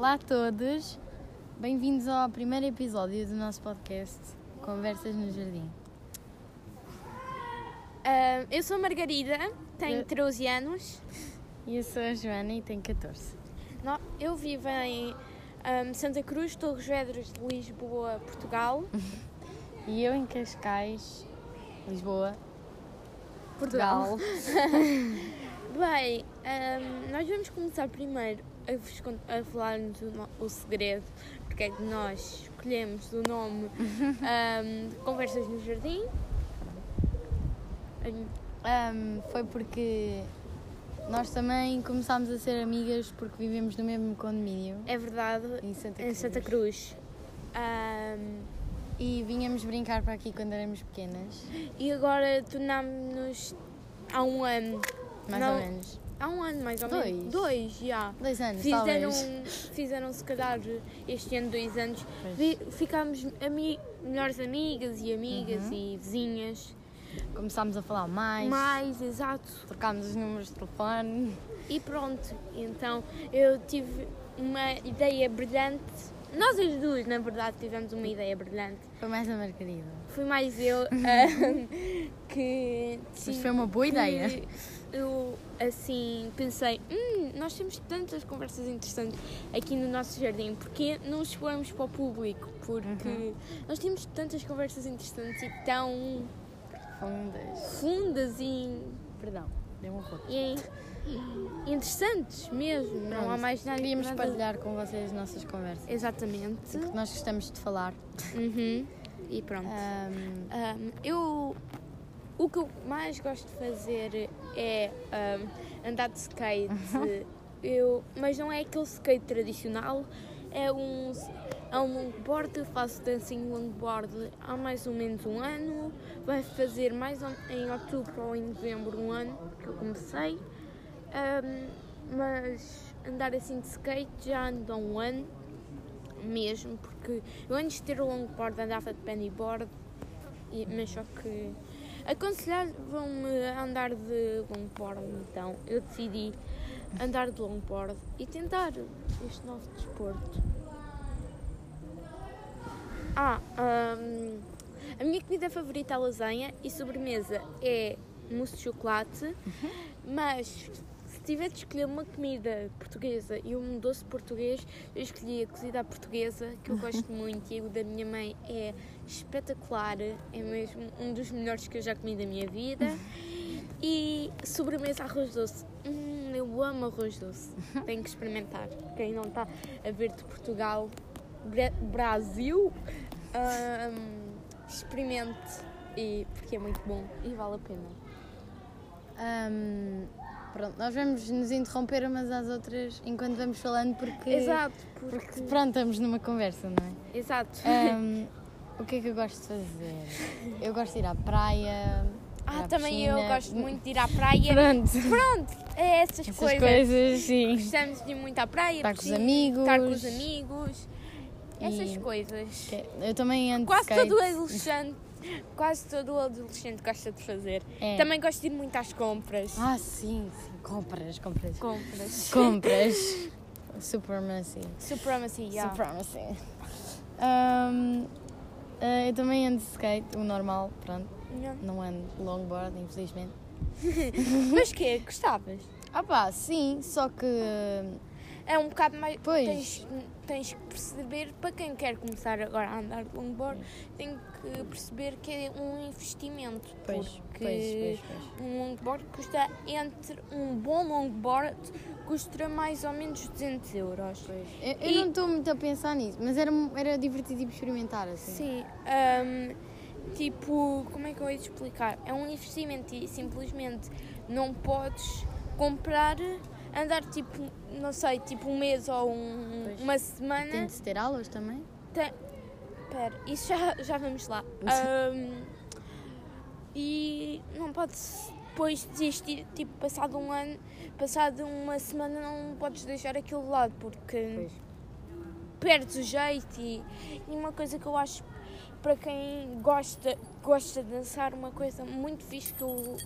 Olá a todos, bem-vindos ao primeiro episódio do nosso podcast Conversas no Jardim. Ah, eu sou a Margarida, tenho Eu- 13 anos. E eu sou a Joana e tenho 14. No- Eu vivo em ah, Santa Cruz, Torres Vedras de Lisboa, Portugal. E eu em Cascais, Lisboa, Portugal. Bem, ah, nós vamos começar primeiro a, a falar-nos o, o segredo, porque é que nós escolhemos o nome de Conversas no Jardim. Ahm, foi porque nós também começámos a ser amigas porque vivemos no mesmo condomínio É verdade, em Santa em Cruz. Santa Cruz. Ah, E vinhamos brincar para aqui quando éramos pequenas, e agora tornámos-nos há um ano. mais Não. ou menos. Há um ano mais ou Dois? menos. Dois, já. Dois anos, Fizeram, talvez. fizeram se calhar este ano dois anos. Vi- Ficámos ami melhores amigas e amigas Uhum. e vizinhas. Começámos a falar mais, Mais, exato. trocámos os números de telefone. E pronto. Então eu tive uma ideia brilhante. Nós as duas, na verdade, tivemos uma ideia brilhante. Foi mais a Margarida. Foi mais eu ah, que. Mas foi uma boa ideia. Eu, assim, pensei, hum, nós temos tantas conversas interessantes aqui no nosso jardim, porque não expomos para o público? Porque Uhum. nós temos tantas conversas interessantes e tão Fundas. fundas e, Perdão, deu um roto. e interessantes mesmo. não há Pronto, mais nada. Queríamos nada- partilhar com vocês as nossas conversas. Exatamente. Porque nós gostamos de falar. Uhum. E pronto. Ahm, Um, eu o que eu mais gosto de fazer é um, andar de skate. eu, mas não é aquele skate tradicional, é um, é um longboard, eu faço dancing longboard há mais ou menos um ano. Vai fazer mais em outubro ou em novembro um ano que eu comecei. Um, mas andar assim de skate já ando há um ano mesmo, porque eu antes de ter o longboard andava de pennyboard, mas só que aconselhavam-me a andar de longboard, então eu decidi andar de longboard e tentar este novo desporto. Ah, hum, a minha comida favorita é a lasanha e sobremesa é mousse de chocolate, mas se tiver de escolher uma comida portuguesa e um doce português, eu escolhi a cozida à portuguesa, que eu gosto muito, e o da minha mãe é espetacular, é mesmo um dos melhores que eu já comi da minha vida. E sobremesa arroz doce. Hum, eu amo arroz doce. Tenho que experimentar. Quem não está a ver de Portugal, Bra- Brasil, hum, experimente. E, porque é muito bom e vale a pena. ahm, pronto, nós vamos nos interromper umas às outras enquanto vamos falando porque, Exato, porque porque. pronto, estamos numa conversa, não é? Exato. Ahm, o que é que eu gosto de fazer? Eu gosto de ir à praia. Ah, também eu piscina. gosto muito de ir à praia. Pronto, Pronto, é essas, essas coisas. coisas, sim. Gostamos de ir muito à praia, Estar com os amigos. estar com os amigos, essas E- coisas. Que- Eu também ando Quase todo adolescente, quase todo adolescente gosta de fazer. É. Também gosto de ir muito às compras. Ah, sim, sim. Compras, compras. Compras. Compras. Supremacy. Supremacy, yeah. Supremacy. Ahm, ah, eu também ando de skate, o normal, pronto. Yeah. Não ando longboard, infelizmente. Mas que Gostavas? Ah pá, sim, só que... É um bocado mais. Pois. Tens, tens que perceber, para quem quer começar agora a andar de longboard, tem que perceber que é um investimento. Pois, porque pois, pois, um longboard custa entre. Um bom longboard custa mais ou menos 200 euros. Eu, eu E- não estou muito a pensar nisso, mas era, era divertido experimentar, assim. Sim. hum, tipo, como é que eu ia te explicar? É um investimento e simplesmente não podes comprar, andar tipo, não sei, tipo um mês ou um- Pois. uma semana. Tem de ter aulas também? Tem... Pera, isso já, já vamos lá. Hum, e não podes depois desistir, tipo, passado um ano, passado uma semana não podes deixar aquilo de lado porque Pois. perdes o jeito e, e uma coisa que eu acho para quem gosta, gosta de dançar, uma coisa muito fixe que eu,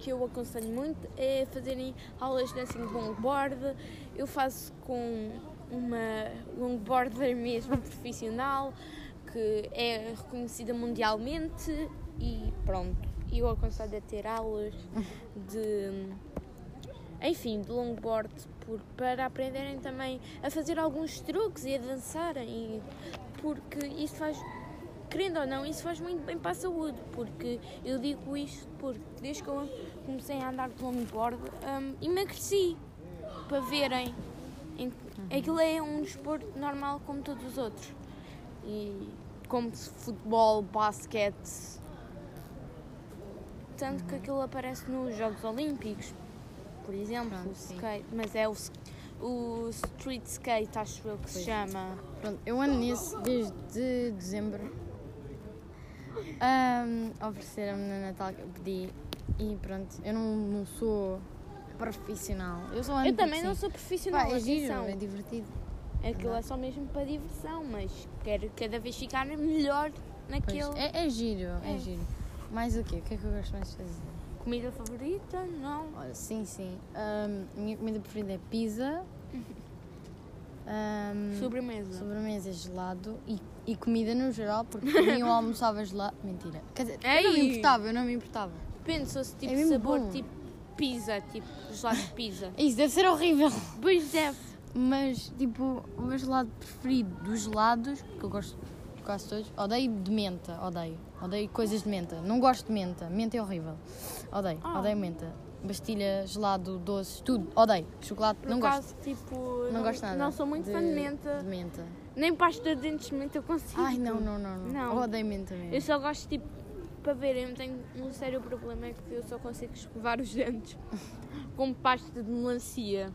que eu aconselho muito é fazerem aulas de dancing longboard. Eu faço com uma longboarder mesmo profissional que é reconhecida mundialmente e pronto. Eu aconselho a ter aulas de enfim, de longboard por, para aprenderem também a fazer alguns truques e a dançarem porque isso faz querendo ou não, isso faz muito bem para a saúde, porque eu digo isto porque desde que eu comecei a andar de longboard um, emagreci para verem. Aquilo é um desporto normal como todos os outros. E como futebol, basquete. Tanto que aquilo aparece nos Jogos Olímpicos, por exemplo, Pronto, skate, mas é o, o street skate, acho eu que se chama. Pronto, eu ando nisso desde dezembro. Ahm, Ofereceram-me no Natal que eu pedi e pronto, eu não, não sou profissional. Eu ando Eu também não sou profissional, Pá, é giro, atenção. é divertido. Aquilo é só mesmo para diversão, mas quero cada vez ficar melhor Pois, naquele. é, é giro, é. É. giro. Mais o quê? O que é que eu gosto mais de fazer? Comida favorita? Não. Olha, sim, sim. A minha comida preferida é pizza. Sobremesa. sobremesa gelado e, e comida no geral, porque para mim eu almoçava gelado. Mentira. Quer dizer, eu não me Ei! importava, eu não me importava. Depende se fosse tipo É mesmo sabor, bom. tipo pizza, tipo gelado de pizza. Isso deve ser horrível. Pois deve. Mas, tipo, o meu gelado preferido dos gelados, que eu gosto de quase todos, odeio de menta, odeio. Odeio coisas de menta. Não gosto de menta. Menta é horrível. Odeio, Ah. odeio menta. Bastilha, gelado, doce, tudo. Odeio. Chocolate, Por não acaso, gosto. tipo. Não, gosto nada. Não sou muito fã de menta. De menta. Nem pasta de dentes de menta eu consigo. Ai, não, não, não. não. Não. Eu odeio menta mesmo. Eu só gosto, tipo, para verem, eu tenho um sério problema é que eu só consigo escovar os dentes com pasta de melancia.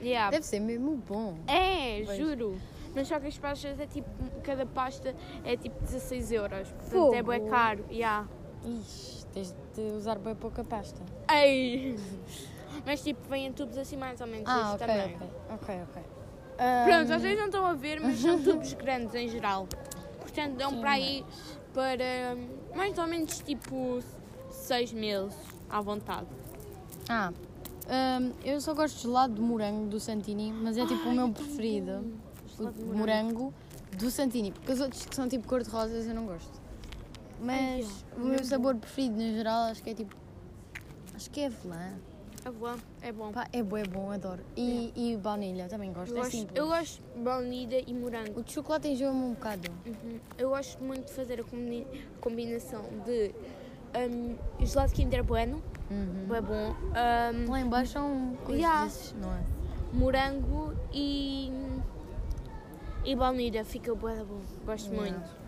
Yeah. Deve ser mesmo bom. É, Pois. juro. Mas só que as pastas é tipo, cada pasta é tipo 16 euros. Portanto Fogo. é bem caro. Yeah. Ixi, tens de usar bem pouca pasta. Ei! Mas tipo, vêm em tubos assim mais ou menos Ah, ok, tamanho. ok. Ok, ok. Pronto, Ahm, vocês não estão a ver, mas são tubos grandes em geral. Portanto, dão Sim, para aí para hum, mais ou menos tipo 6 meses à vontade. Ah, hum, eu só gosto de gelado de morango do Santini, mas é tipo o meu preferido. O de de morango do Santini, porque os outros que são tipo cor-de-rosas eu não gosto. Mas Ai, o meu sabor preferido no geral acho que é tipo. Acho que é avelã. É bom, é bom. Pá, é bom, é bom, adoro. E, e baunilha também gosto, Eu é gosto, simples. eu gosto de baunilha e morango. O de chocolate enjoa-me um bocado. Uhum. Eu gosto muito de fazer a combina- combinação de hum, gelado Kinder Bueno, Uhum. é bom, hum, Lá em baixo são coisas Yeah. desses, não é? morango e, e baunilha, fica bué bom, gosto Yeah. muito.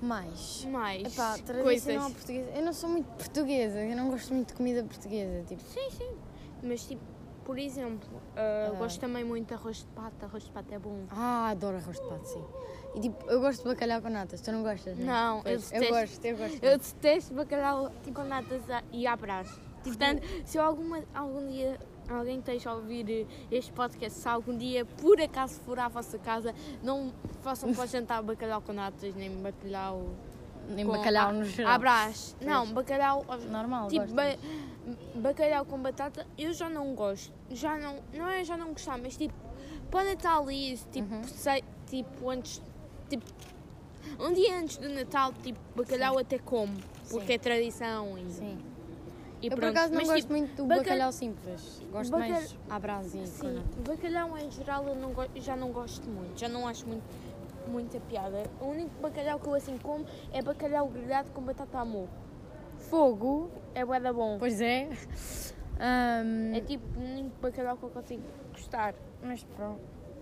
Não. Mais. Mais Epá, tradicional coisas. portuguesa. Eu não sou muito portuguesa, eu não gosto muito de comida portuguesa. Tipo, Sim, sim, mas tipo, por exemplo, uh, Ah. gosto também muito de arroz de pato, arroz de pato é bom. ah, adoro arroz de pato, sim. E tipo, eu gosto de bacalhau com natas, tu não gostas? né? Não, eu Pois, eu detesto. gosto, eu gosto. Eu detesto bacalhau com natas e à brás. Portanto, se eu alguma, algum dia alguém esteja a ouvir este podcast, se algum dia por acaso for à vossa casa, não façam para jantar bacalhau com natas, nem bacalhau Nem com bacalhau no geral. brás. Não, bacalhau Normal, tipo ba- bacalhau com batata, eu já não gosto. Já não, não é já não gostar, mas tipo, para Natal e isso, tipo, Uhum. sei, tipo antes, tipo, um dia antes do Natal, tipo, bacalhau até como, porque Sim. é tradição e, Sim. E Eu por pronto. acaso não Mas, gosto tipo, muito do baca- bacalhau simples. Gosto mais à brasa Sim, bacalhau em geral eu não já não gosto muito, já não acho muito, muita piada. O único bacalhau que eu assim como é bacalhau grelhado com batata amor. Fogo. É bué da bom. Pois é. Ahm, É tipo o único bacalhau que eu consigo gostar. Mas pronto.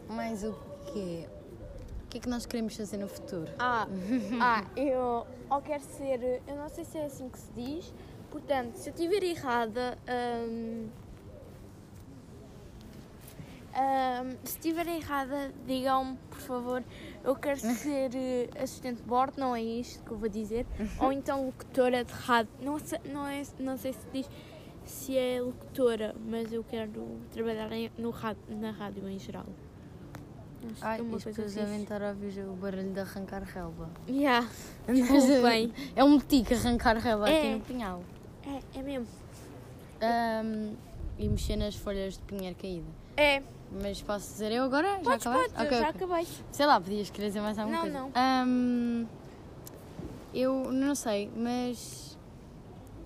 Mais o quê? O que é que nós queremos fazer no futuro? Ah, ah, eu ou quero ser, eu não sei se é assim que se diz, portanto, se eu estiver errada, hum, hum, se estiver errada, digam-me, por favor, eu quero ser eh, assistente de bordo, não é isto que eu vou dizer, ou então locutora de rádio, não sei, não, é, não sei se diz se é locutora, mas eu quero trabalhar em- no rádio, na rádio em geral. Acho Ai, é uma coisa pessoas devem estar a ouvir o barulho de arrancar relva. Yeah, desculpem. É um tique arrancar relva É. aqui no pinhal. É, é mesmo. Ahm, e mexer nas folhas de pinheiro caída. É, Mas posso dizer eu agora? já podes, acabaste? podes, Ok, eu já ok. acabei. Sei lá, podias querer dizer mais alguma Não, coisa. não. Ahm, eu não sei, mas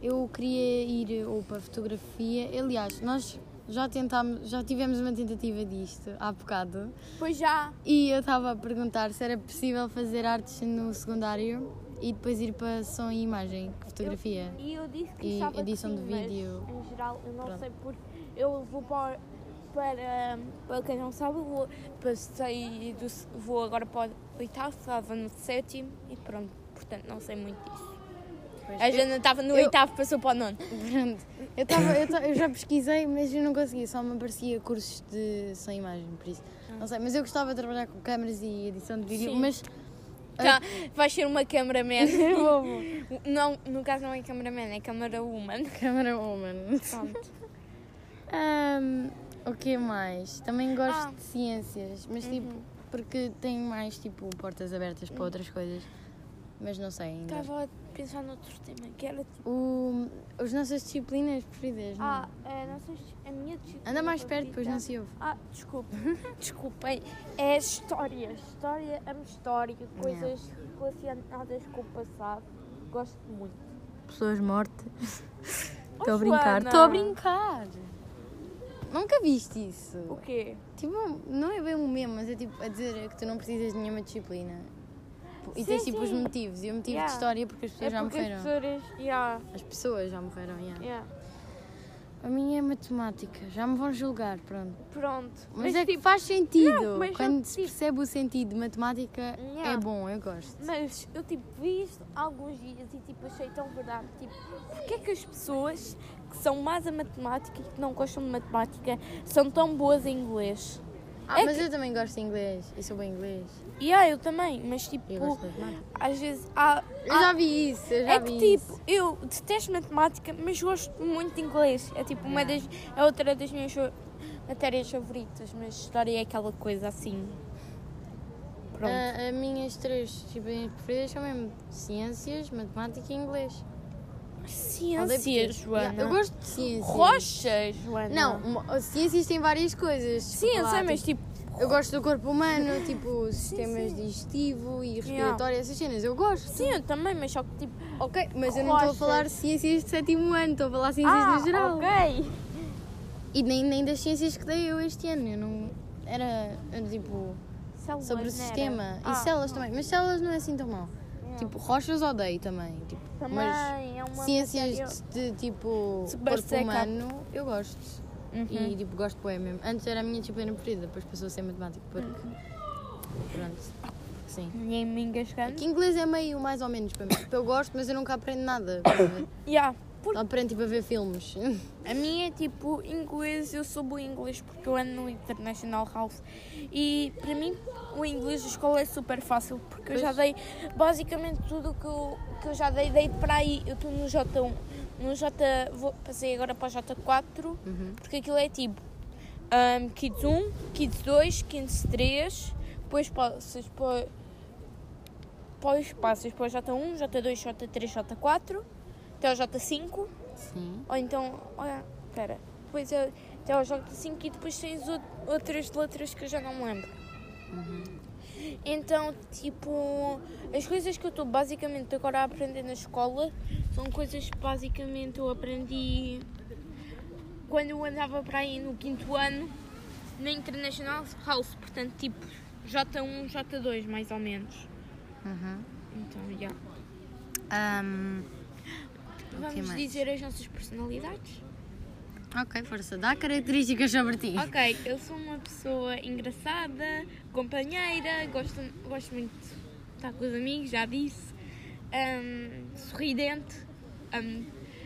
eu queria ir ou para fotografia. Aliás, nós já tentámos, já tivemos uma tentativa disto há bocado. Pois já. E eu estava a perguntar se era possível fazer artes no secundário e depois ir para som e imagem, fotografia. E eu disse que E estava edição sim, de vídeo. Em geral, eu não Pronto. sei porque eu vou para, para, para quem não sabe, vou, passei do, vou agora para o oitavo, estava no sétimo e pronto. Portanto, não sei muito disso. Pois, A eu- Jana estava no eu- oitavo, passou para o nono. Pronto. Eu, tava, eu, eu já pesquisei, mas eu não conseguia, só me aparecia cursos de sem imagem, por isso. Não sei, mas eu gostava de trabalhar com câmaras e edição de vídeo, Sim. mas. Tá, vais ser uma cameraman. Não, no caso não é cameraman, é camera woman. Câmara woman. Pronto. Ahm, o que mais? Também gosto Ah. de ciências, mas tipo, Uhum. porque tenho mais tipo portas abertas para outras coisas. Mas não sei ainda. Estava a pensar noutro tema, que era tipo. O, as nossas disciplinas preferidas, não? Ah, é, não se a minha disciplina Anda mais perto, depois não se ouve. Ah, desculpe. Desculpem. É história. História, amo história. Coisas relacionadas com o passado. Gosto muito. Pessoas mortas. Oh, Estou a brincar. Estou a brincar. Nunca viste isso? O quê? Tipo, não é bem um meme, mas é tipo a dizer que tu não precisas de nenhuma disciplina. E Sim, tens tipo os sim. motivos. E o motivo Yeah. de história é porque as pessoas é já porque morreram. as pessoas... Yeah, As pessoas já morreram, yeah. yeah. A minha é matemática. Já me vão julgar, pronto. Pronto. Mas, é que tipo, faz sentido. Não, mas Quando se tipo- percebe o sentido de matemática, Yeah. é bom, eu gosto. Mas eu tipo vi isto alguns dias e tipo achei tão verdade. Tipo, porque é que as pessoas que são más a matemática e que não gostam de matemática são tão boas em inglês? Ah, É mas que- eu também gosto de inglês. Eu sou bem inglês. E ah, eu também, mas tipo, às vezes há. Eu há- já vi isso, eu já é vi que isso. tipo, eu detesto matemática, mas gosto muito de inglês. É tipo uma das. É outra das minhas matérias favoritas, mas história é aquela coisa assim. Pronto. A, as minhas três disciplinas preferidas são mesmo ciências, matemática e inglês. Ciências. Joana. Yeah, Eu gosto de ciências. Rochas, Joana. Não, ciências tem várias coisas. Tipo, lá, mas tipo, tipo. Eu gosto do corpo humano, tipo, sistemas digestivo e respiratório, essas cenas. Eu gosto. Sim, eu também, mas só que tipo. Ok, mas eu não estou a falar de ciências de sétimo ano, estou a falar de ciências ah, no geral. ok. E nem, nem das ciências que dei eu este ano. Eu não. Era, era tipo Células, sobre o era? sistema. Ah, e células também. Mas células não é assim tão mal. não. Tipo, rochas odeio também. Tipo, também mas é ciências de, de, tipo Super corpo seca. humano, eu gosto. Uhum. E tipo, gosto bem mesmo. Antes era a minha disciplina preferida, depois passou a ser matemática. Porque. Uhum. Pronto. Sim. Ninguém me engasgando. Que inglês é meio mais ou menos para mim. Tipo, Eu gosto, mas eu nunca aprendo nada. Yeah. Por- Aprendo tipo a ver filmes. A minha é tipo inglês, eu sou boa em inglês porque eu ando no International House e para mim o inglês da escola é super fácil porque eu já dei basicamente tudo que eu, que eu já dei, dei para aí. Eu estou no J1, no J, vou, passei agora para o J4 Uhum. porque aquilo é tipo um, Kids 1, Kids 2, Kids 3, depois passas para, depois passas para o J1, J2, J3, J4, até o J5. Sim. Ou então, olha, espera, depois é até ao jogo de 5 e depois tens ou- outras letras que eu já não me lembro. Então, tipo, as coisas que eu estou basicamente agora a aprender na escola são coisas que basicamente eu aprendi quando eu andava para aí no quinto ano na International House, portanto, tipo, J1, J2 mais ou menos. Uhum. Então, já. O que Vamos dizer as nossas personalidades? Ok, força. Dá características sobre ti. Ok, eu sou uma pessoa engraçada, companheira, gosto, gosto muito de estar com os amigos, já disse. Ahm, sorridente. Ahm,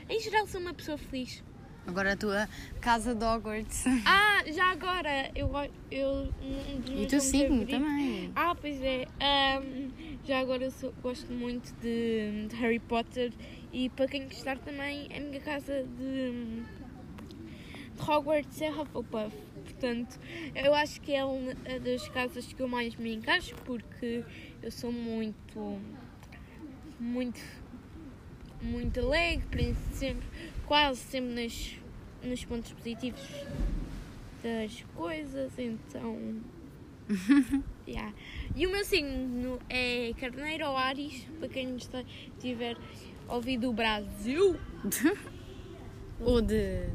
em geral, sou uma pessoa feliz. Agora a tua casa de Hogwarts. Ah, já agora, eu, eu um E signo favoritos- também. Ah, pois é. Ahm, já agora eu sou- gosto muito de, de Harry Potter e para quem gostar também, a minha casa de, de Hogwarts é Hufflepuff. Portanto, eu acho que é uma das casas que eu mais me encaixo porque eu sou muito, muito, muito alegre, sempre, quase sempre nas, nos pontos positivos muitas coisas, então. yeah. E o meu signo é Carneiro ou Ares, para quem está- tiver ouvido o Brasil. Ou de.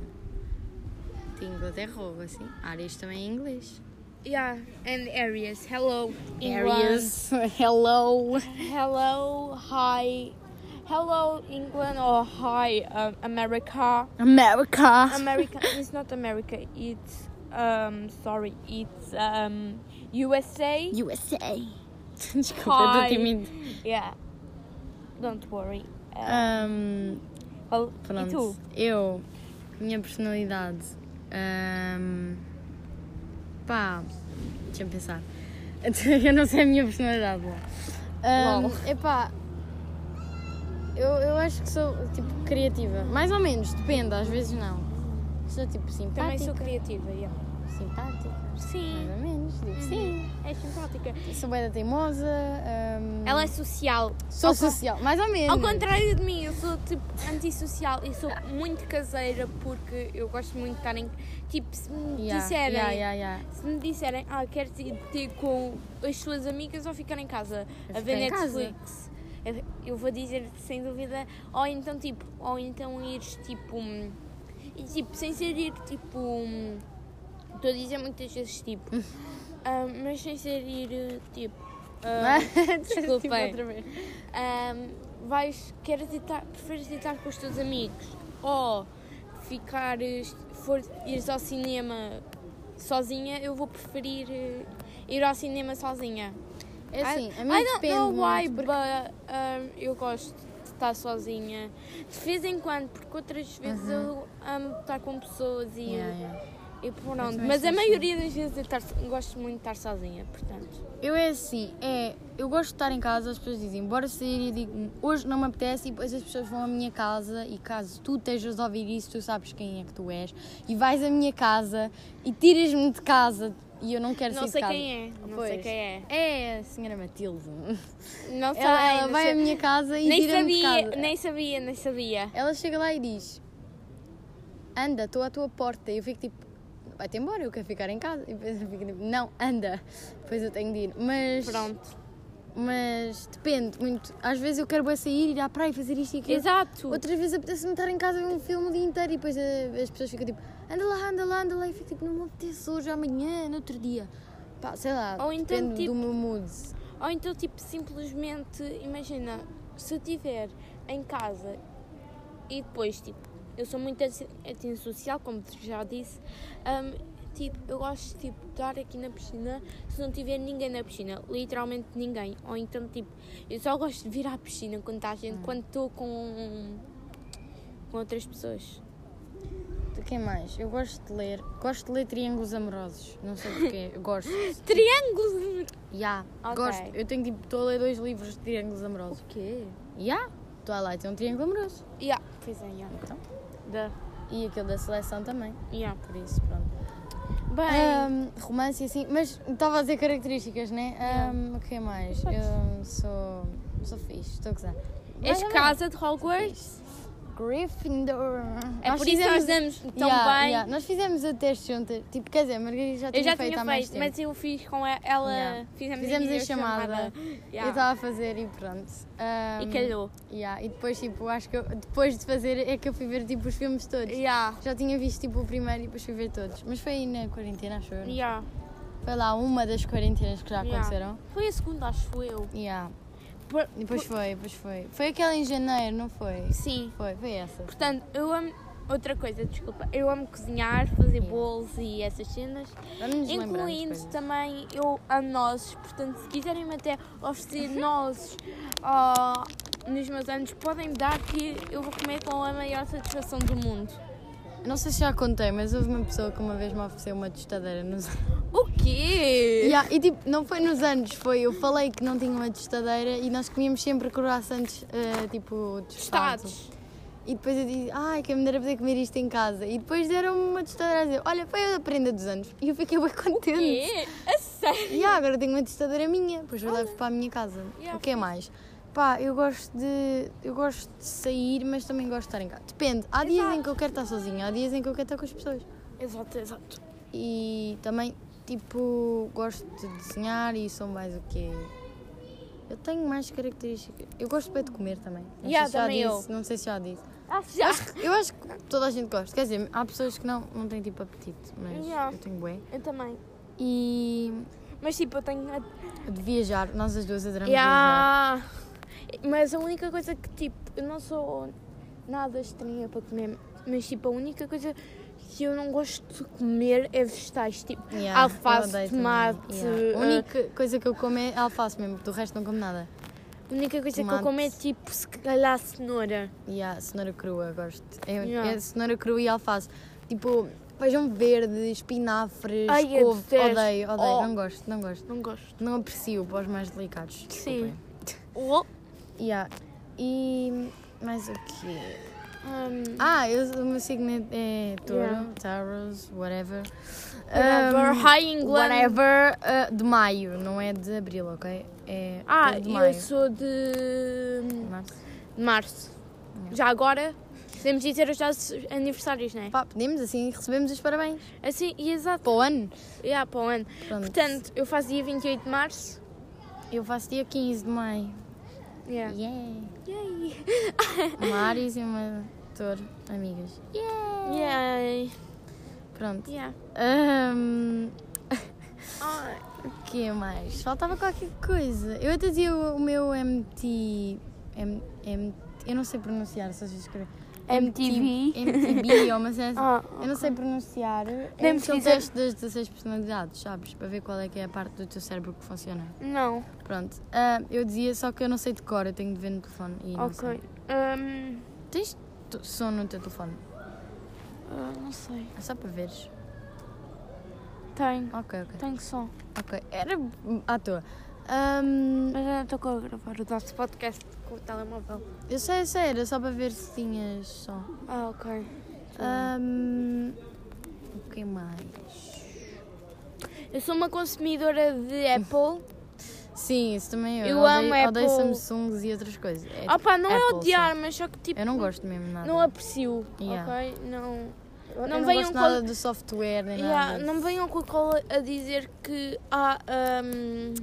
de Inglaterra ou algo assim. Ares também é inglês. Yeah, and Aries. Hello. Aries. Hello. Hello, hi. Hello, England or hi, um, America. America. America. it's not America. It's um sorry. It's um USA. USA. Desculpa, Hi. tímido. Yeah. Don't worry. Ahm, well, e pronto. tu? Eu, minha personalidade. ahm, pá, deixa-me pensar. Eu não sei a minha personalidade. Lol. epá, eu, eu acho que sou tipo criativa. Mais ou menos, depende, às vezes não. Sou tipo simpática. Também sou criativa. Yeah. Simpática. Mais Sim. ou menos, digo sim. É simpática. Sou bem da teimosa. ahm, Ela é social. Sou social, mais ou menos. Ao contrário de mim, eu sou tipo antissocial e sou muito caseira porque eu gosto muito de estar em. Tipo, se me Yeah, disserem. yeah, yeah. Se me disserem, ah, queres ir ter com as suas amigas ou ficar em casa a ficar ver. Netflix? Eu- Eu vou dizer sem dúvida, ou então tipo, ou então ires tipo. hum, E tipo, sem ser ir tipo. hum, Estou a dizer muitas vezes tipo. ah, mas sem ser ir tipo. ah, Tipo, desculpem. outra vez. Ahm, vais, queres estar, preferes estar com os teus amigos ou ficares, for ires ao cinema sozinha, eu vou preferir eh, ir ao cinema sozinha. É assim, a mim I don't know why, muito, porque- but um, eu gosto de estar sozinha. De vez em quando, porque outras vezes eu amo estar com pessoas e. Yeah, yeah. e pronto. Mas a assim. maioria das vezes eu estar- gosto muito de estar sozinha, portanto. Eu é assim, é, eu gosto de estar em casa, as pessoas dizem, bora sair e eu digo, hoje não me apetece e depois as pessoas vão à minha casa e caso tu estejas a ouvir isso, tu sabes quem é que tu és e vais à minha casa e tiras-me de casa e eu não quero Não sair sei quem é, não sei Pois. quem é. É a senhora Matilde. Não sei, Ela, ela não vai sei. à minha casa e nem sabia, nem sabia, nem sabia. Ela chega lá e diz, anda, estou à tua porta. E eu fico tipo, vai-te embora, eu quero ficar em casa. E depois eu fico tipo, não, anda. Depois eu tenho de ir. Mas... Pronto. Mas depende muito. Às vezes eu quero bué sair, ir à praia, fazer isto e aquilo. Exato. Outras vezes apetece-me estar em casa ver um filme o dia inteiro e depois as pessoas ficam tipo, anda lá, anda lá, anda lá. E fico tipo, não me apetece hoje, amanhã, no outro dia. Pá, sei lá, Ou então, depende tipo, do meu mood. Ou então, tipo, simplesmente, imagina, se eu estiver em casa e depois, tipo, eu sou muito anti- antissocial, como já disse, hum, tipo, eu gosto tipo, de estar aqui na piscina se não tiver ninguém na piscina, literalmente ninguém. Ou então, tipo, eu só gosto de vir à piscina quando está gente, Hum. quando estou com, com outras pessoas. De quem mais? Eu gosto de ler. Gosto de ler triângulos amorosos. Não sei porquê. Eu gosto. Triângulos! Já, Ok. gosto. Eu tenho tipo, estou a ler dois livros de triângulos amorosos. O quê? Já, Twilight é um triângulo amoroso. Yeah, pois é, yeah. Então. Da, E aquele da seleção também. yeah. Por isso, pronto. Bem, Ahm, romance e assim, mas estava a dizer características, né? Yeah. Ahm, O que mais? Eu sou. sou fixe, estou a gozar. és casa de Hogwarts? Gryffindor. É Nós por isso que nós fizemos- damos tão Yeah, bem. yeah, Nós fizemos o teste juntas. Tipo, quer dizer, a Margarida já Eu tinha já feito tinha há mais feito, tempo. mas eu fiz com ela, Yeah. fizemos, Fizemos a videochamada. chamada. Yeah. Eu estava a fazer e pronto. Ahm, E calhou. yeah, E depois, tipo, acho que eu- depois de fazer é que eu fui ver tipo, os filmes todos. Já tinha visto tipo o primeiro e depois fui ver todos. Mas foi aí na quarentena, acho eu. Yeah. Foi lá uma das quarentenas que já aconteceram. Foi a segunda, acho eu. Yeah. Por- depois por- foi, depois foi. Foi aquela em janeiro, não foi? Sim. Foi, foi essa. Portanto, eu amo. Outra coisa, desculpa. Eu amo cozinhar, fazer bolos e essas cenas. Vamos nos lembrar das Incluindo coisas. também, eu amo nozes. Portanto, se quiserem até oferecer nozes nos meus anos, podem me dar que eu vou comer com a maior satisfação do mundo. Não sei se já contei, mas houve uma pessoa que uma vez me ofereceu uma tostadeira nos O quê? Yeah, E tipo, não foi nos anos, foi eu falei que não tinha uma tostadeira e nós comíamos sempre croissants eh, tipo tostados. Tostados. E depois eu disse, ai, quem me dera poder comer isto em casa. E depois deram-me uma tostadeira a dizer, olha, foi a prenda dos anos. E eu fiquei bem contente. Quê? A sério? E ah, agora tenho uma tostadeira minha, depois eu levo para a minha casa. Yeah, o que é mais? Pá, eu gosto de. Eu gosto de sair, mas também gosto de estar em casa. Depende. Há dias em Exato. que eu quero estar sozinha, há dias em que eu quero estar com as pessoas. Exato, exato. E também, tipo, gosto de desenhar e sou mais o quê? Eu tenho mais características. Eu gosto bem de comer também. Não Yeah, sei se já também eu. disse, não sei se já disse. Ah, já. Acho eu acho que toda a gente gosta. Quer dizer, há pessoas que não, não têm tipo apetite, mas Yeah. eu tenho bem. Eu também. E Mas tipo, eu tenho. de viajar, nós as duas adoramos viajar. Yeah. Mas a única coisa que tipo, eu não sou nada estranha para comer, mas tipo, a única coisa que eu não gosto de comer é vegetais, tipo Yeah, alface, tomate. Yeah. A uh, única coisa que eu como é alface mesmo, do resto não como nada. a única coisa que eu tomate. como é tipo, se calhar cenoura. A cenoura crua, gosto. É, Yeah. é cenoura crua e alface. Tipo, feijão verde, espinafres, Ai, couve. Odeio, odeio. Oh. Não gosto, não gosto. Não gosto. Não aprecio para os mais delicados. Sim. Oh. Yeah. E mais o quê? Um, Ah, eu, o meu signo é touro, Yeah. Taurus, whatever. whatever, Um, High England. Whatever, uh, de maio, não é de abril, ok? É Ah, de eu maio. sou de Março. março. Yeah. Já agora, podemos dizer os nossos aniversários, não é? Pá, pedimos assim recebemos os parabéns. Assim, e exato. Para o ano. Yeah, para o ano. Pronto. Portanto, eu faço dia 28 de março. Eu faço dia 15 de maio. Yeah. Yeah. Yay! Uma Ares e uma Touro, amigas. Yeah. Yay! Pronto. Yeah. Ai. o que mais? Faltava qualquer coisa. Eu até dizia o, o meu MT. M, M, eu não sei pronunciar, só se escrever. MTV. MTV ou uma cena assim. Ah, Eu não sei pronunciar. É aquele dizer- teste das 16 personalidades, sabes? Para ver qual é que é a parte do teu cérebro que funciona. Não. Pronto. Ah, eu dizia só que eu não sei de cor, eu tenho de ver no telefone. E não. Ok. Um, Tens som no teu telefone? ah, não sei. É só para veres. Tenho. Ok, ok. Tenho som. Ok. Era à toa. Mas não estou a gravar o nosso podcast com o telemóvel. eu sei, eu sei, era só para ver se tinhas som. Ah, ok. Ahm, o que mais? Eu sou uma consumidora de Apple. Sim, isso também eu. Eu odeio, amo odeio Apple. Samsungs e outras coisas. É, Ah pá, não é Apple, odiar, mas só que tipo... Eu não gosto mesmo nada. Não aprecio, Yeah. ok? Não... Eu não venham gosto com- nada do software nem Yeah, nada. não me venham com a cola a dizer que um,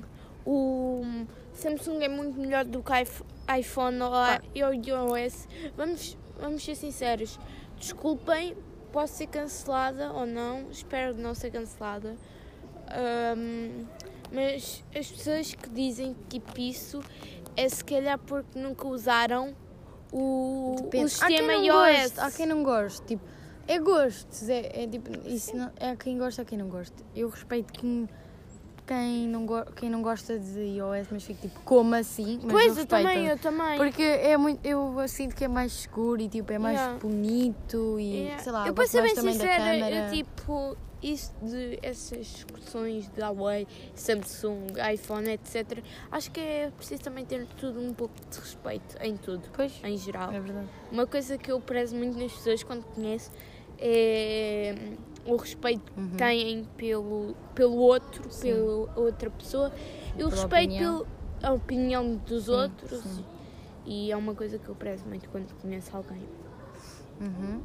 o Samsung é muito melhor do que iPh- iPhone ou a- ou iOS. Vamos, vamos ser sinceros. Desculpem, posso ser cancelada ou não. Espero não ser cancelada. Um, mas as pessoas que dizem tipo isso é se calhar porque nunca usaram o, Depende. o sistema há iOS. Goste, há quem não goste. Tipo, é gostos. É, é tipo, isso não, é quem gosta, há quem não gosta. Eu respeito quem, quem, não, quem não gosta de iOS, mas fico tipo, como assim? Mas Pois, eu também, eu também. Porque é muito, eu sinto que é mais seguro e tipo, é mais Yeah. bonito e Yeah. sei lá, eu para ser bem da sincera, eu tipo, isso de essas discussões de Huawei, Samsung, iPhone, etc. Acho que é preciso também ter tudo um pouco de respeito em tudo, Pois, em geral. é verdade. Uma coisa que eu prezo muito nas pessoas quando conheço é o respeito Uhum. que têm pelo, pelo outro, Sim. pela outra pessoa e o respeito opinião. pela opinião dos Sim, outros. sim. E é uma coisa que eu prezo muito quando conheço alguém. Uhum.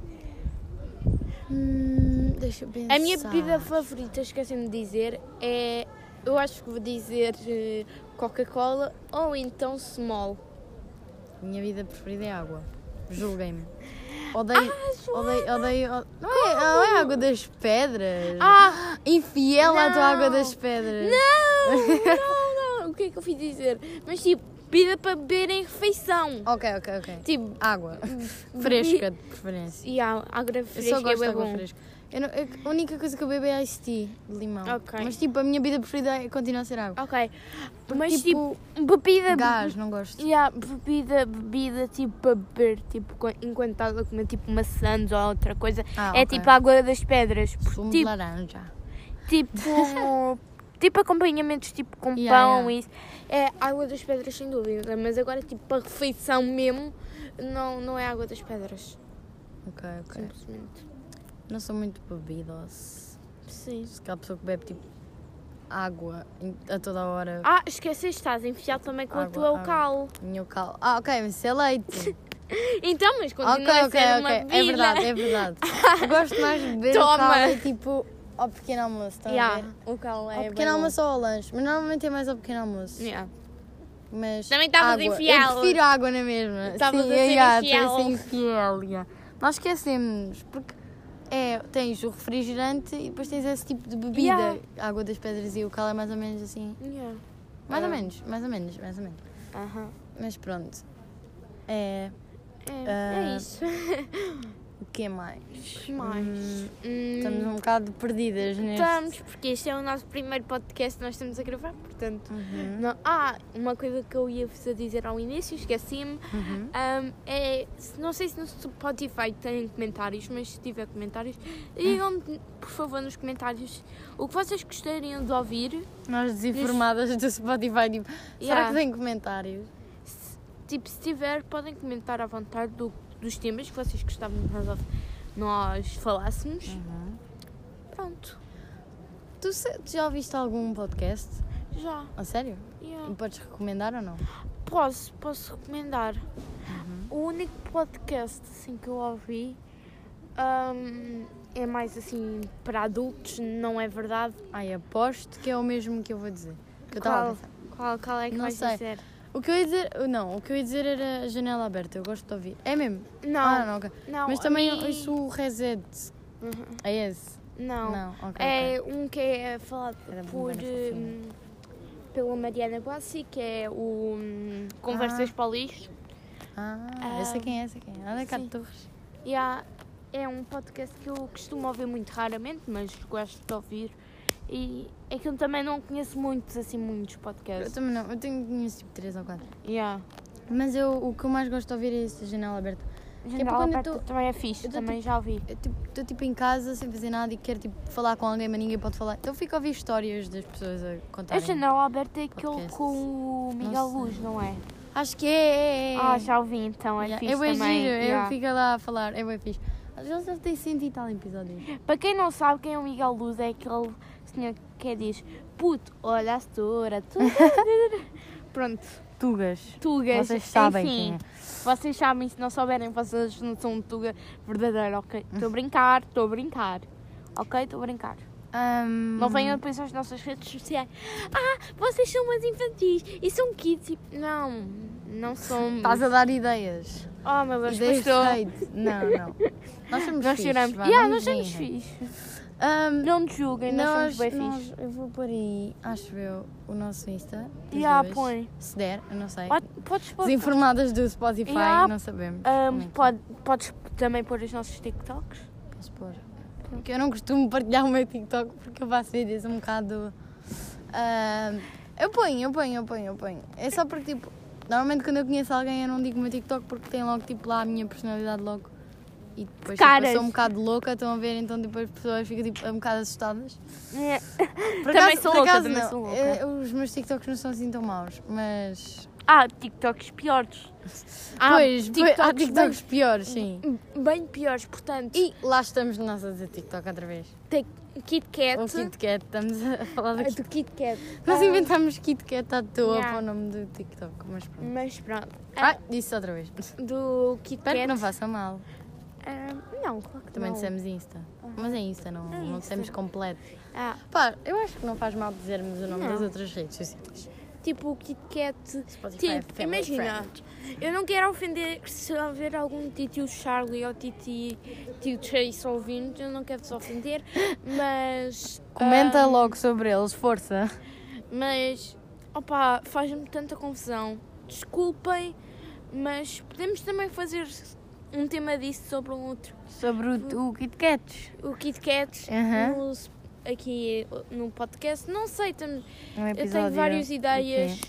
Hum, deixa eu pensar. A minha bebida favorita, esqueci-me de dizer, é. Eu acho que vou dizer eh, Coca-Cola ou então Small. Minha vida preferida é água. Julguem-me. Odeio, Ah, odeio, odeio, o- Não não é água das pedras. Ah! Infiel à tua Não. água das pedras. Não! Não, não! O que é que eu fui dizer? Mas tipo, bebida para beber em refeição. Ok, ok, ok. Tipo, Água. Fresca, de preferência. e a água Eu fresca só gosto de é água bom. fresca. Eu não- a única coisa que eu bebo é iced tea de limão. Ok. Mas tipo, a minha bebida preferida é, continua a ser água. Ok. Porque, Mas tipo, tipo, bebida. Gás, não gosto. Yeah, bebida, bebida tipo para beber, tipo, enquanto estás a comer tipo maçãs ou outra coisa. Ah, é ok. tipo água das pedras. Sumo tipo, de laranja. Tipo, tipo acompanhamentos tipo com Yeah, pão yeah. e isso. É água das pedras sem dúvida, mas agora tipo para refeição mesmo, não, não é água das pedras. Ok, ok. Simplesmente. Não sou muito bebidas. Sim. Se aquela pessoa que bebe tipo água a toda a hora. Ah, esqueceste, estás enfiado também com a Água, tua água. cal. Minha cal. Ah, ok, mas isso é leite. Então, mas continua a ok, ser ok. uma É bebida. verdade, é verdade. Eu gosto mais de beber Toma. o cal é tipo ao pequeno almoço, estão a Yeah, ver? o cal é Ao pequeno bom. almoço ou ao lanche, mas normalmente é mais ao pequeno almoço. Yeah. Mas Também estavas infiel. Eu prefiro água na mesma. Estavas a ser yeah, infiel. a. Nós esquecemos, porque é, tens o refrigerante e depois tens esse tipo de bebida. Yeah. Água das pedras e o cal é mais ou menos assim. Yeah. Mais ou Ah. menos, mais ou menos, mais ou menos. Aham. Mas pronto. É. É, Ah, é isso. O que mais? mais? Hum, Hum, estamos um bocado perdidas neste. Estamos, porque este é o nosso primeiro podcast que nós estamos a gravar, portanto. Uhum, Não. Ah, uma coisa que eu ia vos dizer ao início, esqueci-me. uhum. Ahm, é, não sei se no Spotify tem comentários, mas se tiver comentários, digam por favor nos comentários o que vocês gostariam de ouvir. Nós desinformadas do Spotify, tipo, será Yeah. que tem comentários? Se- tipo, se tiver, podem comentar à vontade do- dos temas que vocês gostavam que nós, falássemos. Uhum. Pronto, Tu, tu já ouviste algum podcast? já. A sério? Yeah. E podes recomendar ou não? Posso, posso recomendar. Uhum. O único podcast assim, que eu ouvi ahm, é mais assim para adultos, não é verdade? Ai, aposto que é o mesmo que eu vou dizer. Que Qual, qual, qual é que Não vais sei. dizer? O que eu ia dizer, não, o que eu ia dizer era janela aberta, eu gosto de ouvir. É mesmo? Não, Ah, não, ok. não. Mas também mim- ouço o reset. Uhum. É esse? Não. Não, ok. É ok. um que é falado Era por, hum, pela Mariana Bassi, que é o hum, Conversas Ah. para o Lixo. Ah, eu sei quem é, sei quem é. Ana sim. Torres. Há- é um podcast que eu costumo ouvir muito raramente, mas gosto de ouvir. E é que eu também não conheço muitos, assim, muitos Eu podcasts. também não, eu tenho conheço tipo 3 ou 4. Yeah. Mas eu, o que eu mais gosto de ouvir é esse janela aberta. Janela eu Aberta tô- também é fixe, eu também já ouvi. Eu tipo, estou tipo em casa sem fazer nada e quero tipo falar com alguém, mas ninguém pode falar. Então eu fico a ouvir histórias das pessoas a A contarem. Janela Aberta é aquele com o Miguel Não sei. Luz, não é? Acho que é, é, é. Ah, já ouvi então, é Yeah, fixe bem também. giro, yeah. eu fico lá a falar, é bem fixe. Às vezes ter 100 e tal episódios. Para quem não sabe quem é o Miguel Luz, é aquele senhor que diz Puto, olha a setora, tu... Pronto, Tugas. tugas. Vocês sabem Enfim, quem é. Vocês sabem, se não souberem, vocês não são um tuga verdadeiro, ok? Estou a brincar, estou a brincar. Ok? Estou a brincar. Ahm, Não venham depois às nossas redes sociais. Ah, vocês são umas infantis e são kids. e- Não, não somos. Estás a dar ideias. Oh meu Deus, ideias hate. Não, não. Nós somos Nós fixes, choramos. vá, Yeah, nós somos fixe. Ahm, Não nos julguem, nós, nós, somos bem nós, eu vou pôr aí, acho eu, o nosso Insta. das Yeah, duas. põe. Se der, eu não sei. Pode- Podes pôr. Desinformadas do Spotify, Yeah. não sabemos. Como é que pode, podes também pôr os nossos TikToks? Posso pôr? Porque eu não costumo partilhar o meu TikTok porque eu faço vídeos um bocado. eu ponho, eu ponho, eu ponho, eu ponho. É só porque, tipo, normalmente quando eu conheço alguém eu não digo o meu TikTok porque tem logo, tipo, lá a minha personalidade logo. E depois tipo, eu sou um bocado louca, estão a ver, então depois as pessoas ficam tipo, um bocado assustadas. É. Por Também sou por louca, acaso, também não. sou louca. Eh, os meus TikToks não são assim tão maus, mas. Ah, TikToks piores. Há pois, pois, há TikToks TikToks piores, sim. Bem, bem piores, portanto. E lá estamos nós a dizer TikTok outra vez. Tem Kit Kat. O Kit Kat, estamos a falar ah, do do Kit Kat. Nós Ah, inventámos Kit Kat à toa Yeah. para o nome do TikTok, mas pronto. Mas pronto. Ah, Ah, disse outra vez. do Kit Espero que Kat. não faça mal. Ah, não, claro que Também não. dissemos Insta. Mas é Insta, não, É não dissemos completo. Ah, Pá, eu acho que não faz mal dizermos o nome Não. das outras redes sociais. tipo o Kit Kat. É Tipo, family imagina, eu não quero ofender se houver algum tio Charlie ou titi, tio Chase ouvindo, eu não quero se ofender, mas. Comenta ah, logo sobre eles, força. Mas, opa, faz-me tanta confusão. Desculpem, mas podemos também fazer um tema disso sobre um outro. Sobre o, o Kit Kats. O Kit Kat Aham. nos- aqui no podcast. Não sei, estamos, Um eu tenho várias ideias.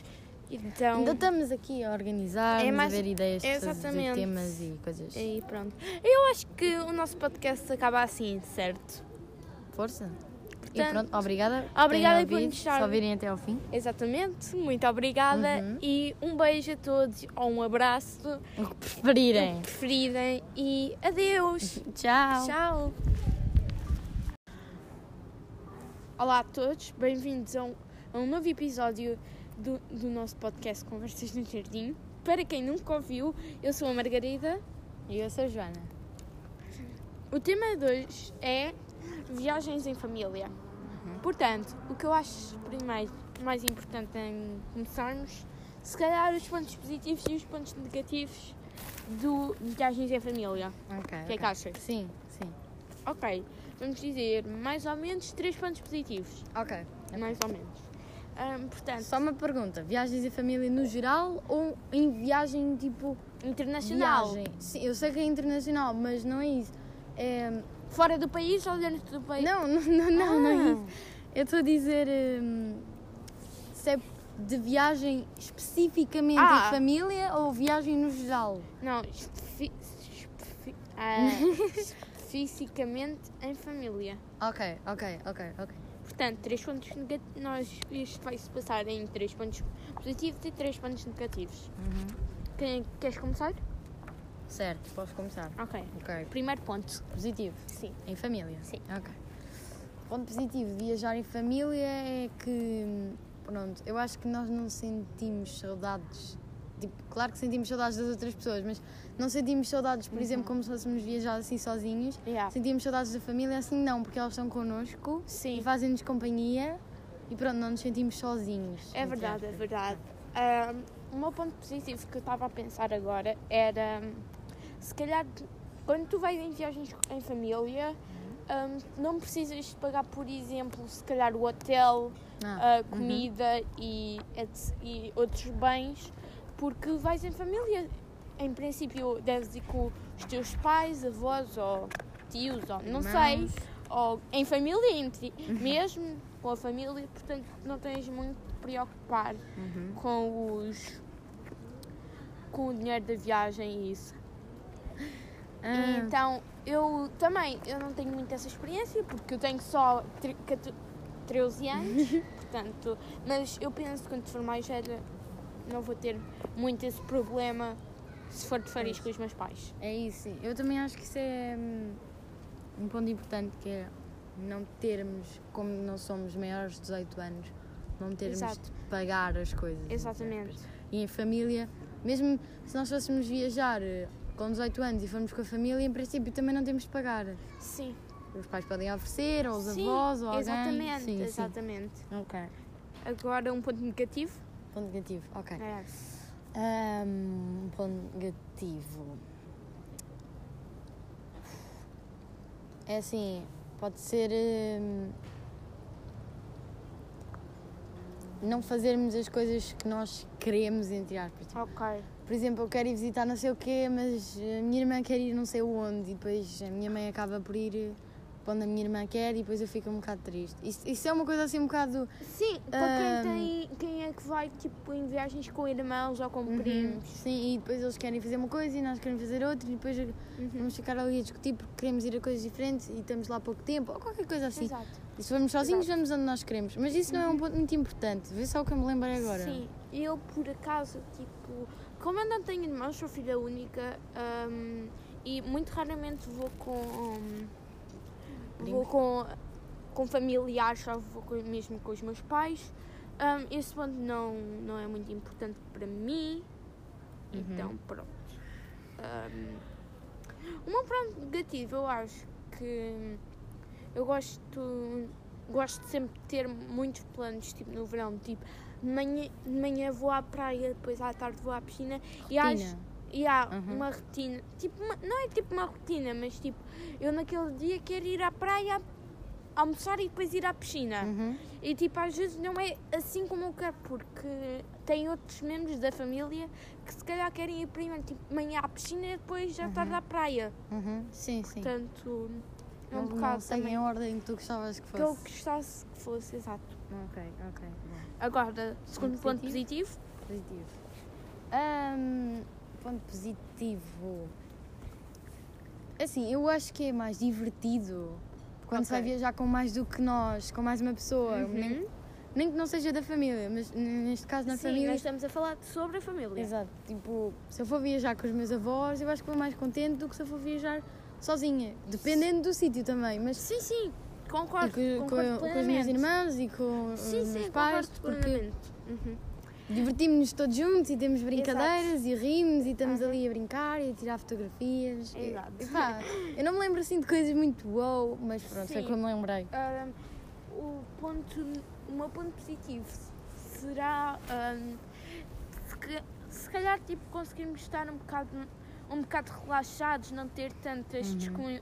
Então, Ainda estamos aqui a organizar, É mais- a ver ideias de Exatamente. temas e coisas. aí pronto. Eu acho que o nosso podcast acaba assim, certo? Força. E Portanto, pronto, obrigada. obrigada por nos estar- Se ouvirem até ao fim. Exatamente, muito obrigada Uhum. e um beijo a todos, ou um abraço, O que preferirem. o que preferirem e adeus! Tchau. Tchau! Olá a todos, bem-vindos a um, a um novo episódio do, do nosso podcast Conversas no Jardim. Para quem nunca ouviu, eu sou a Margarida. E eu sou a Joana. O tema de hoje é viagens em família. Portanto, o que eu acho primeiro mais importante em começarmos, se calhar os pontos positivos e os pontos negativos do viagens em família. Ok. O que é que achas? Sim, sim. Ok, vamos dizer mais ou menos três pontos positivos. Ok. Mais ou menos. Ahm, portanto, Só uma pergunta: viagens em família no geral ou em viagem tipo. internacional. Viagem? Sim, eu sei que é internacional, mas não é isso. É... Fora do país ou dentro do país? Não, não, não, não, não é Ah. isso. Eu estou a dizer. hum, se é de viagem especificamente Ah. em família ou viagem no geral? Não, espe- espe- ah, fisicamente em família. Ok, ok, ok, ok. Portanto, três pontos negativos. Nós, isto vai se passar em três pontos positivos e três pontos negativos. Quem, queres começar? Certo, posso começar. Ok. Ok. Primeiro ponto. Positivo. Sim. Em família? Sim. Ok. Ponto positivo de viajar em família é que, pronto, eu acho que nós não sentimos saudades. Tipo, claro que sentimos saudades das outras pessoas, mas não sentimos saudades, por exemplo, como se fôssemos viajar assim sozinhos. Yeah. Sentimos saudades da família, assim não, porque elas estão connosco Sim. e fazem-nos companhia e pronto, não nos sentimos sozinhos. É verdade, é verdade. Ahm, o meu ponto positivo que eu estava a pensar agora era se calhar quando tu vais em viagens em família hum, não precisas de pagar, por exemplo, se calhar o hotel, Ah, a comida e, e outros bens, porque vais em família. Em princípio deves ir com os teus pais, avós ou tios, ou não sei, Irmãos. ou em família, entre, mesmo com a família, portanto não tens muito de preocupar Uhum. com os com o dinheiro da viagem e isso. Ah, Então, eu também, eu não tenho muito essa experiência, porque eu tenho só tre- 14 13 anos, portanto, mas eu penso que quando for mais velha não vou ter muito esse problema se for de férias com os meus pais. É isso, sim. eu também acho que isso é hum, um ponto importante que é não termos, como não somos maiores de 18 anos, não termos Exato. de pagar as coisas. entre Exatamente. E em família, mesmo se nós fôssemos viajar com 18 anos e formos com a família, em princípio também não temos de pagar. Sim. Os pais podem oferecer, ou os Sim, avós, ou alguém. exatamente, Sim, exatamente. sim. Ok. Agora um ponto negativo. Ponto negativo, ok. É. Um ponto negativo. É assim, pode ser. hum, não fazermos as coisas que nós queremos, entre aspas. Tipo, Ok. Por exemplo, eu quero ir visitar não sei o quê, mas a minha irmã quer ir não sei onde, e depois a minha mãe acaba por ir para onde a minha irmã quer, e depois eu fico um bocado triste. Isso, isso é uma coisa assim um bocado. Sim, para quem tem. Quem é que vai tipo em viagens com irmãos ou com Uhum, primos? Sim, e depois eles querem fazer uma coisa e nós queremos fazer outra, e depois Uhum. vamos ficar ali a discutir porque queremos ir a coisas diferentes e estamos lá há pouco tempo, ou qualquer coisa assim. Exato. E se formos sozinhos, Exato. vamos onde nós queremos. Mas isso não é um ponto muito importante. Vê só o que eu me lembrei agora. Sim, eu por acaso, tipo, como eu não tenho irmãos, sou filha única hum, e muito raramente vou com. hum, vou com, com familiares, só vou com- mesmo com os meus pais. Hum, esse ponto não, não é muito importante para mim. Uhum. Então, pronto. Hum, o meu ponto negativo, eu acho que eu gosto, gosto de sempre ter muitos planos, tipo no verão, tipo, de manhã, de manhã vou à praia, depois à tarde vou à piscina e acho Rotina. e há Uhum. uma rotina, tipo, uma- não é tipo uma rotina, mas tipo, eu naquele dia quero ir à praia almoçar e depois ir à piscina. Uhum. E tipo, às vezes não é assim como eu quero, porque tem outros membros da família que se calhar querem ir primeiro, tipo, manhã à piscina e depois já tarde à praia. Uhum. Sim, sim. Portanto, é um não, não bocado seguem também a ordem que tu gostavas que que eu fosse. gostasse que fosse, exato. Ok, ok. Agora, segundo ponto positivo, Positivo. Ahm, ponto positivo. Assim, eu acho que é mais divertido quando se vai viajar com mais do que nós, com mais uma pessoa. Uhum. Nem, nem que não seja da família, mas neste caso na sim, família. nós estamos a falar sobre a família. Exato. Tipo, se eu for viajar com os meus avós, eu acho que vou mais contente do que se eu for viajar sozinha. Dependendo do sítio também. Mas Sim, sim, concordo, com, concordo com, com minhas plenamente. irmãs e com Sim, os sim, meus pais. Porque. Uhum. divertimos-nos todos juntos e temos brincadeiras e rimos e estamos ali a brincar e a tirar fotografias. Exato. e pá, eu não me lembro assim de coisas muito wow, mas pronto, foi Sim. como me lembrei. Ahm, o, ponto, o meu ponto positivo será ahm, se, se calhar tipo, conseguirmos estar um bocado, um bocado relaxados, não ter tantas Uhum.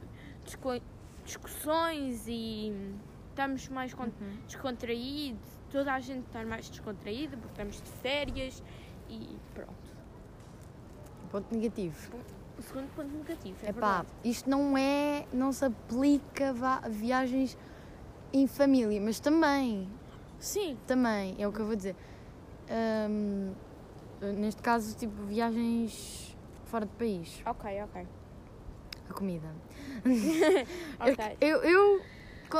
Discussões e estamos mais Uhum. descontraídos, toda a gente está mais descontraída porque estamos de férias e pronto. Ponto negativo. O segundo ponto negativo, é Epá, verdade. isto não é, não se aplica a viagens em família, mas também, Sim, também, é o que eu vou dizer. Ahm, neste caso, tipo, viagens fora de país, ok, ok. a comida. Ok. Eu, eu,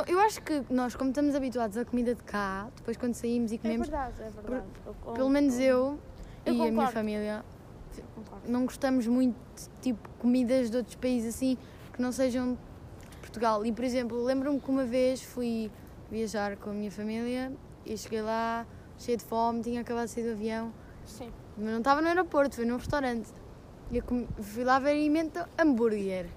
eu acho que nós, como estamos habituados à comida de cá, depois quando saímos e É comemos, verdade, é verdade. Eu pelo menos concordo. eu, Eu e a minha concordo. família, Concordo. não gostamos muito de tipo comidas de outros países assim que não sejam Portugal. E por exemplo, lembro-me que uma vez fui viajar com a minha família e cheguei lá cheia de fome, tinha acabado de sair do avião, Sim. mas não estava no aeroporto, foi num restaurante. E eu comi- fui lá ver e hambúrguer.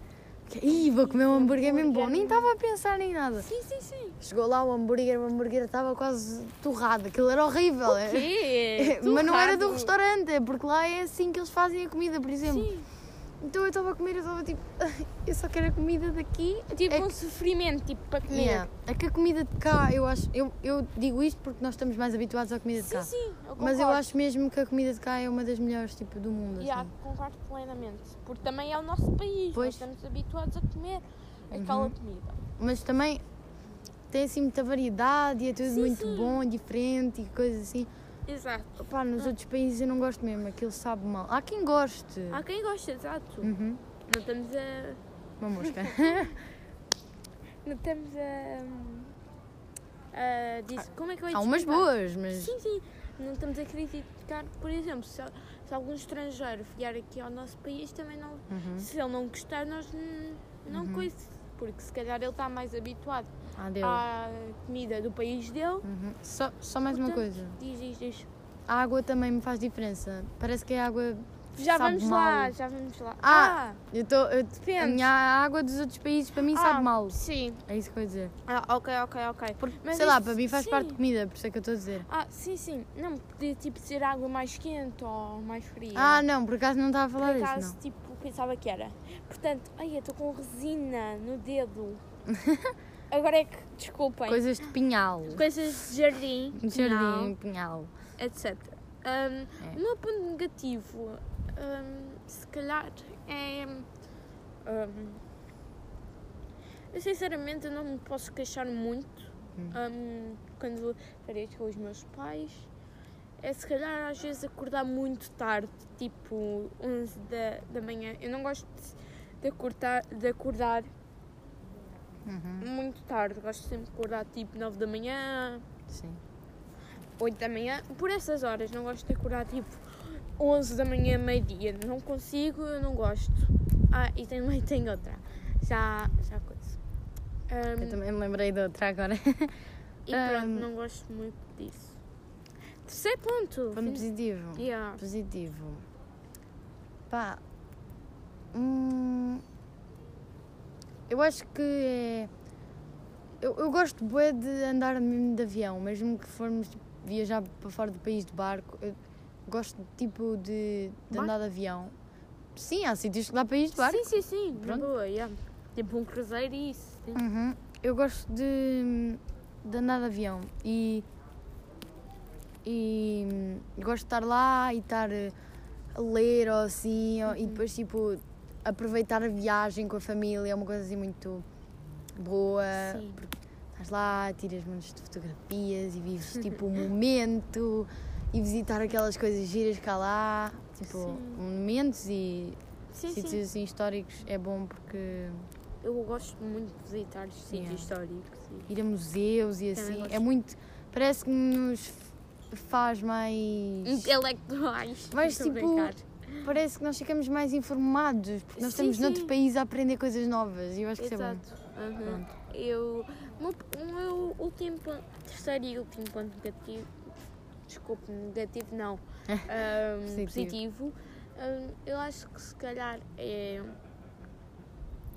Ih, vou comer um hambúrguer mesmo bom. Nem estava a pensar em nada. Sim, sim, sim. Chegou lá o hambúrguer, o hambúrguer estava quase torrado, aquilo era horrível. quê? Mas não era do restaurante, porque lá é assim que eles fazem a comida, por exemplo. Sim. Então eu estava a comer e estava tipo, eu só quero a comida daqui. Tipo é um que- sofrimento, tipo, para comer. Yeah. É que a comida de cá, eu acho, eu, eu digo isto porque nós estamos mais habituados à comida de Sim, cá. sim, eu Mas eu acho mesmo que a comida de cá é uma das melhores tipo do mundo. Yeah, assim. concordo plenamente. Porque também é o nosso país. Pois. Nós estamos habituados a comer aquela Uhum. comida. Mas também tem assim muita variedade e é tudo Sim, muito sim. bom, diferente e coisas assim. Exato. Pá, nos outros países eu não gosto mesmo, aquilo sabe mal. Há quem goste. Há quem gosta, exato. Uhum. Não estamos a. Uma mosca. Não estamos a. a diz- como é que eu ia Há umas explicar? boas, mas. Sim, sim. Não estamos a criticar, por exemplo, se, se algum estrangeiro vier aqui ao nosso país, também não. Uhum. Se ele não gostar, nós não Uhum. coisa. Porque se calhar ele está mais habituado Ah, à comida do país dele. Uhum. Só, só mais uma Portanto, coisa. Diz, diz, diz. A água também me faz diferença. Parece que a água. Já sabe vamos mal. lá, já vamos lá. Ah! Eu tô, eu, a Depende. minha água dos outros países para mim sabe Ah, mal. Sim. É isso que eu ia dizer. Ah, ok, ok, ok. Mas Sei lá, isso- para mim faz sim. parte de comida, por isso é que eu estou a dizer. Ah, sim, sim. Não, podia tipo ser água mais quente ou mais fria. Ah, não, por acaso não estava a Por falar acaso, disso, não. tipo, pensava que era. Portanto, ai, eu estou com resina no dedo. Agora é que, desculpem, Coisas de pinhal. coisas de jardim, jardim, pinhal. etc. Um, É. O meu ponto negativo, um, se calhar, é. um, eu sinceramente não me posso queixar muito Hum. um, quando férias com os meus pais. É se calhar às vezes acordar muito tarde, tipo 11 da, da manhã. Eu não gosto de, acordar, de acordar Uhum. muito tarde, gosto sempre de acordar tipo 9 da manhã, Sim. 8 da manhã, por essas horas, não gosto de acordar tipo 11 da manhã, meio-dia. Não consigo, eu não gosto. Ah, e também tem outra. Já, já coisa. Um, Eu também me lembrei de outra agora. e pronto, Ahm. não gosto muito disso. Terceiro ponto. Ponto positivo. Yeah. Positivo. Pá. Hum, eu acho que é. Eu, eu gosto bué de andar mesmo de avião, mesmo que formos tipo, viajar para fora do país de barco. Eu gosto tipo de, de andar de avião. Sim, há sítios que dá para ir de barco. Sim, sim, sim. Pronto. boa, yeah. Tipo um cruzeiro e isso. Uhum. Eu gosto de, de andar de avião e, e gosto de estar lá e estar eh, a ler ou assim, ou- e depois tipo aproveitar a viagem com a família, é uma coisa assim muito boa. Sim. Estás lá, tiras montes de fotografias e vives tipo o momento e visitar aquelas coisas giras cá lá, tipo Sim. monumentos e Sim, sítios sim. assim históricos é bom porque Eu gosto muito de visitar sítios Yeah. históricos. e- ir a museus e assim. É muito. Parece que nos faz mais. Intelectuais. Mas, Estou a tipo, brincar. Parece que nós ficamos mais informados, porque nós Sim, estamos noutro sim. país a aprender coisas novas e eu acho que isso é bom. Exato. Aham. Eu, o meu, o meu último ponto, terceiro e último ponto negativo desculpe, negativo não, ahm, Positivo. positivo, ahm, eu acho que se calhar é.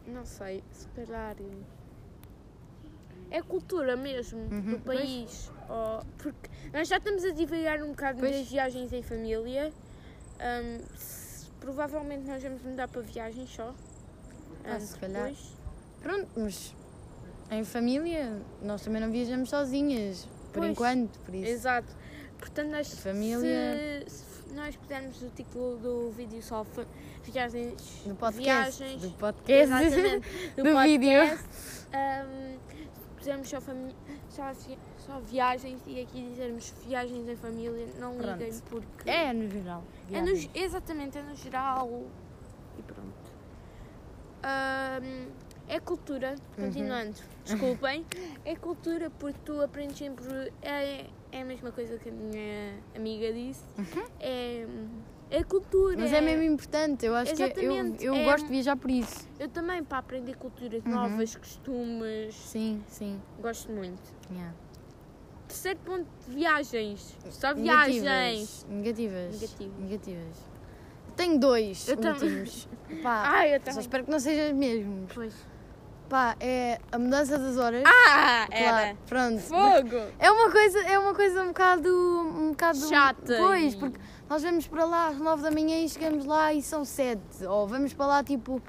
Não sei, se calhar. É é cultura mesmo Uhum, do país. ou- porque nós já estamos a divagar um bocado Pois. das viagens em família. ahm, se- provavelmente nós vamos mudar para viagens só. Ah, ahm, se calhar. Pronto, mas em família nós também não viajamos sozinhas, por Pois. enquanto, por isso. Exato. Portanto, nós, Família. se, se nós pudermos o título do vídeo só viagens, Do podcast. viagens, Do podcast. do, do podcast, vídeo. se pusermos só, só, só viagens e aqui dizermos viagens em família, não Pronto. liguem porque É, no geral. é no, exatamente, é no geral e pronto. Ahm, é cultura, Uhum. continuando, desculpem, é cultura porque tu aprendes sempre, é, é a mesma coisa que a minha amiga disse, é, é cultura. Mas é mesmo importante, eu acho que eu, Exatamente, eu é- gosto de viajar por isso. Eu também, para aprender culturas Uhum. novas, costumes, Sim, sim. gosto muito. Yeah. Terceiro ponto de viagens, só viagens. Negativas. Negativas. Negativas. Tenho dois Eu tam- últimos. Pá, eu só espero que não sejam os mesmos. Pois. Pá, é a mudança das horas. Ah, Claro, era. pronto. Fogo! É uma coisa, é uma coisa um bocado, um bocado Chata Pois, porque nós vamos para lá às 9 da manhã e chegamos lá e são 7. Ou vamos para lá tipo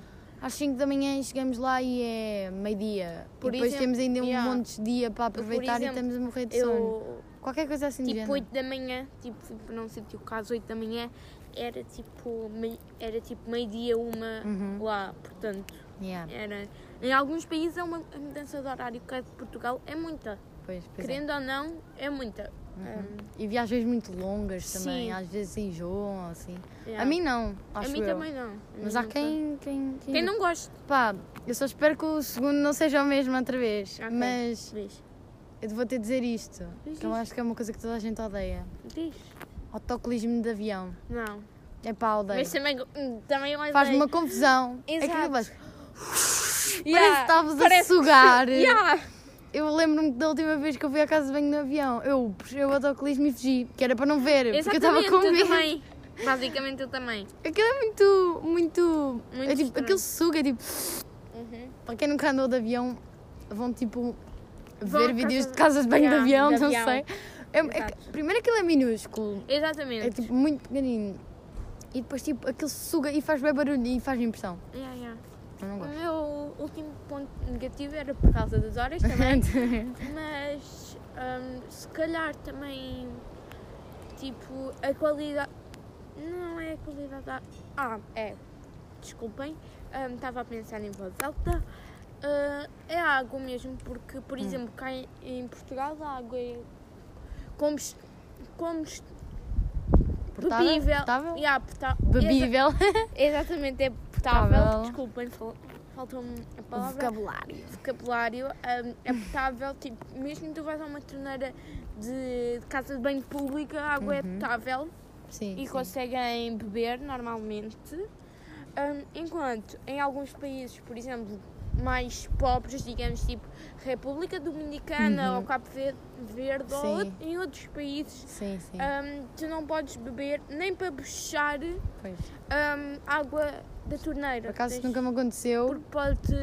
às 5 da manhã e chegamos lá e é meio-dia. E depois exemplo, temos ainda um yeah. monte de dia para aproveitar exemplo, e estamos a morrer de sono. Eu, Qualquer coisa assim de tipo, género. 8 da manhã, tipo, não sítio caso 8 da manhã, era tipo, mei- era tipo meio-dia, uma Uhum. lá, portanto, Yeah, era. Em alguns países é uma a mudança de horário, que é de Portugal é muita. pois, pois é. Querendo ou não, é muita. Uhum. E viagens muito longas também, Sim. às vezes enjoam assim. Yeah. A mim não, A acho mim eu. também não. A Mas há quem, quem, quem, Quem não gosta. Pá, eu só espero que o segundo não seja o mesmo outra vez. Ok. Mas Diz. eu vou ter de dizer isto, Diz, que eu acho que é uma coisa que toda a gente odeia. Diz. Autocolismo de avião. Não. É pá, odeio. Mas também, hum, também Faz-me uma confusão. É que Exato. aquilo vais- Yeah, Parece que estavas a parece que- sugar. Yeah. Eu lembro-me da última vez que eu fui à casa de banho no avião. Eu puxei o autocolismo e fugi, que era para não ver, porque eu estava Exatamente, com medo. também. Basicamente eu também. Aquilo é muito, muito. Muito é tipo, aquilo suga, é tipo. Uhum. Para quem nunca andou de avião, vão tipo Vão ver vídeos de casas de banho Yeah, de avião, de não avião. sei. É, é primeiro aquilo é minúsculo, Exatamente. é tipo muito pequenino. E depois tipo aquilo suga e faz bem barulho e faz impressão. Yeah, yeah. Eu não O gosto. meu último ponto negativo era por causa das horas também, mas hum, se calhar também tipo a qualidade. Não é a qualidade da. Ah, é. Desculpem, hum, estava a pensar em voz alta. Ah, é a água mesmo, porque, por exemplo, cá em, em Portugal a água é como, como Portável? bebível. Portável? Yeah, pota- Bebível. Exatamente, é potável. Potável. Desculpem, fal- faltou-me a palavra. vocabulário. Vocabulário. hum, é potável, tipo, mesmo que tu vais a uma torneira de, casa de banho pública, a água é Uhum. potável Sim. e sim. conseguem beber normalmente. Hum, enquanto em alguns países, por exemplo, mais pobres, digamos, tipo República Dominicana Uhum. ou Cabo Ver- Verde, ou em outros países, Sim, sim. hum, tu não podes beber nem para Pois. hum, água da torneira. Por acaso Tens- nunca me aconteceu. porque pode,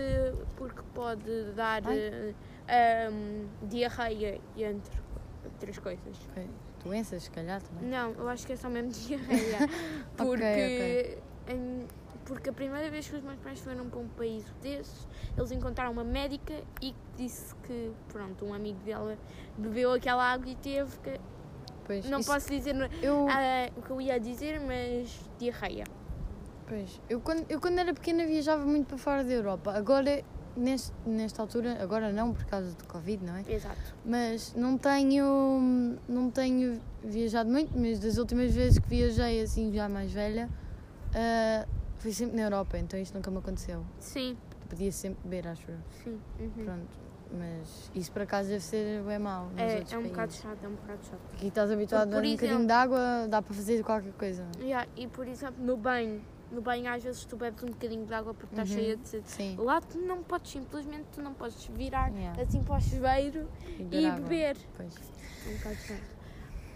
porque pode dar hum, diarreia e entre outras coisas. Pois, Doenças, se calhar também. Não, eu acho que é só mesmo diarreia. Porque, em- porque a primeira vez que os meus pais foram para um país desses, eles encontraram uma médica e disse que, pronto, um amigo dela bebeu aquela água e teve que. Pois, Não isso- posso dizer Eu, ah, o que eu ia dizer, mas diarreia. pois, eu, quando, eu quando era pequena viajava muito para fora da Europa. Agora, neste, nesta altura, agora não por causa do Covid, não é? Exato. Mas não tenho, não tenho viajado muito, mas das últimas vezes que viajei assim já mais velha, ah, fui sempre na Europa, então isto nunca me aconteceu. Sim, Podia sempre beber, acho eu. sim. uhum. Pronto. Mas isso por acaso deve ser bem mau. É, é um bocado chato, é um bocado chato. Aqui estás habituado Por a um exemplo- bocadinho de água, dá para fazer qualquer coisa. Yeah, e por exemplo, no banho, no banho às vezes tu bebes um bocadinho de água porque estás Uhum. cheia de sede. Sim. Lá tu não podes, simplesmente tu não podes virar Yeah. assim para o chuveiro e água. beber. Pois. É um bocado chato.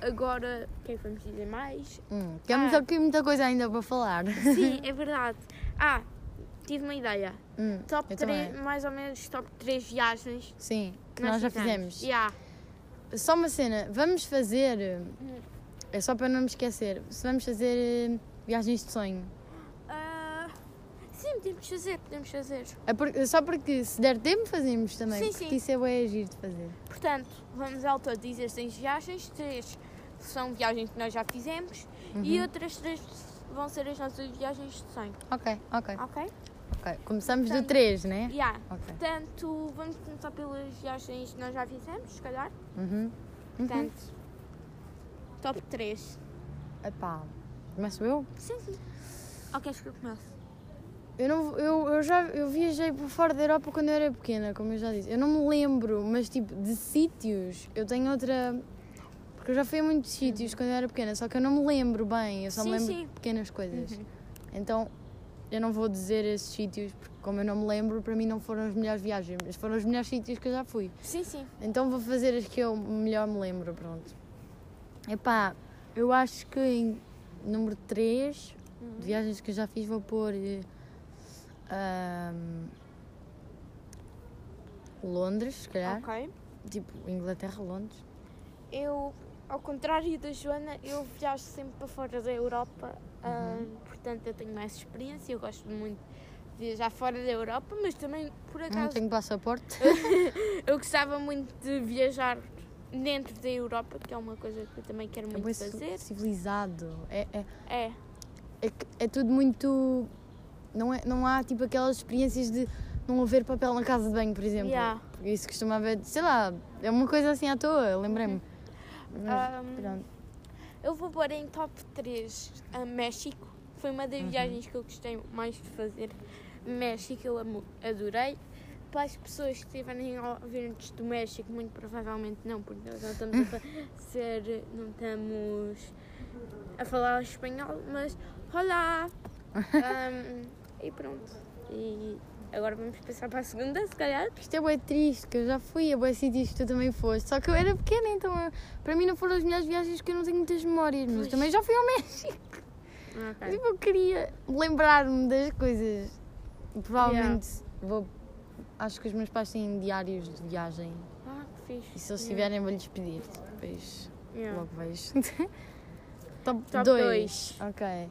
Agora, o que é que vamos dizer mais? Hum, temos Ah. aqui muita coisa ainda para falar. Sim, é verdade. Ah, tive uma ideia. Hum, Top eu 3, também. mais ou menos top 3 viagens Sim, que nós já fizemos. fizemos. Yeah. Só uma cena, vamos fazer. Hum. É só para não me esquecer. Se vamos fazer eh, viagens de sonho. Sim, podemos fazer, podemos fazer. É por- só porque se der tempo fazemos também. Sim, porque sim. isso é bem agir de fazer. Portanto, vamos ao todo dizer 6 viagens, 3 são viagens que nós já fizemos e Uhum. outras 3 vão ser as nossas viagens de sonho, Ok, ok, ok? ok. Começamos do Portanto- 3, né? Yeah. Ok. Portanto, vamos começar pelas viagens que nós já fizemos, se calhar. Uhum. Uhum. Portanto, top 3. Epá, começo eu? Sim, sim. Ou queres que eu comece? Eu, não, eu, eu já eu viajei por fora da Europa quando eu era pequena, como eu já disse. Eu não me lembro, mas tipo, de sítios, eu tenho outra. Porque eu já fui a muitos sítios quando eu era pequena, só que eu não me lembro bem, eu só me Sim, lembro sim. de pequenas coisas. Uhum. Então, eu não vou dizer esses sítios, porque como eu não me lembro, para mim não foram as melhores viagens, mas foram os melhores sítios que eu já fui. Sim, sim. Então vou fazer as que eu melhor me lembro, pronto. Epá, eu acho que em número 3 Uhum. de viagens que eu já fiz vou pôr ahm, Londres, se calhar. Ok. Tipo, Inglaterra, Londres. Eu, ao contrário da Joana, eu viajo sempre para fora da Europa, ah, portanto eu tenho mais experiência, eu gosto muito de viajar fora da Europa, mas também, por Não acaso, tenho passaporte. eu gostava muito de viajar dentro da Europa, que é uma coisa que eu também quero É muito bem fazer. civilizado. É, é, É, é, é tudo muito. Não, é, não há tipo aquelas experiências de não haver papel na casa de banho, por exemplo. Yeah. Porque Isso costuma haver, sei lá, é uma coisa assim à toa, lembrei-me. Ahm, pronto. eu vou pôr em top 3 a México, foi uma das Uhum. viagens que eu gostei mais de fazer. México, eu amo- adorei. Para as pessoas que estiverem a ouvir-nos do México, muito provavelmente não, porque nós não estamos a fazer, não estamos a falar espanhol, mas olá! Ahm, e pronto. E agora vamos passar para a segunda, se calhar. Isto é bem triste, que eu já fui a bem sítios que tu também foste. Só que eu era pequena, então eu- para mim não foram as melhores viagens que eu não tenho muitas memórias. Mas Pois. também já fui ao México. Tipo, eu queria lembrar-me das coisas. Provavelmente vou. Acho que os meus pais têm diários de viagem. Ah, que fixe. E se eles Yeah. tiverem, vou-lhes pedir. Depois Yeah. logo vejo. Top Top 2. dois. Ok.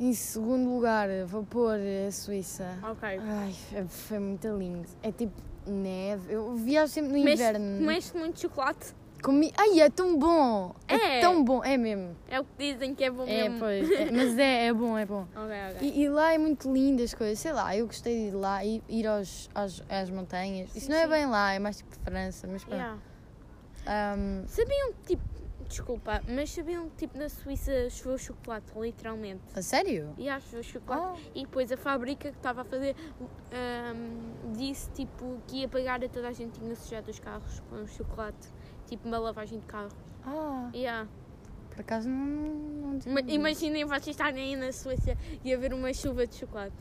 Em segundo lugar, vou pôr a Suíça. Ok. Ai, foi- muito lindo. É tipo neve. Eu viajo sempre no Comeste- inverno. Comeste muito chocolate? Comi... Ai, é tão bom! É. tão bom, é mesmo. É o que dizem que é bom É, mesmo. pois. é, mas é, é bom, é bom. Ok, ok. E, e lá é muito lindo as coisas. Sei lá, eu gostei de ir lá e ir aos, às, às montanhas. Isso Sim, não é sim. bem lá, é mais tipo França, mas pronto. Yeah. Ahm, Sabiam que tipo. Desculpa, mas sabiam que tipo na Suíça choveu chocolate, literalmente. a sério? E yeah, choveu chocolate. E depois a fábrica que estava a fazer ahm, disse tipo que ia pagar a toda a gente tinha sujado os carros com chocolate. Tipo uma lavagem de carro. Ah, Yeah. por acaso não, não tinha. Imaginem vocês estarem aí na Suíça e haver uma chuva de chocolate.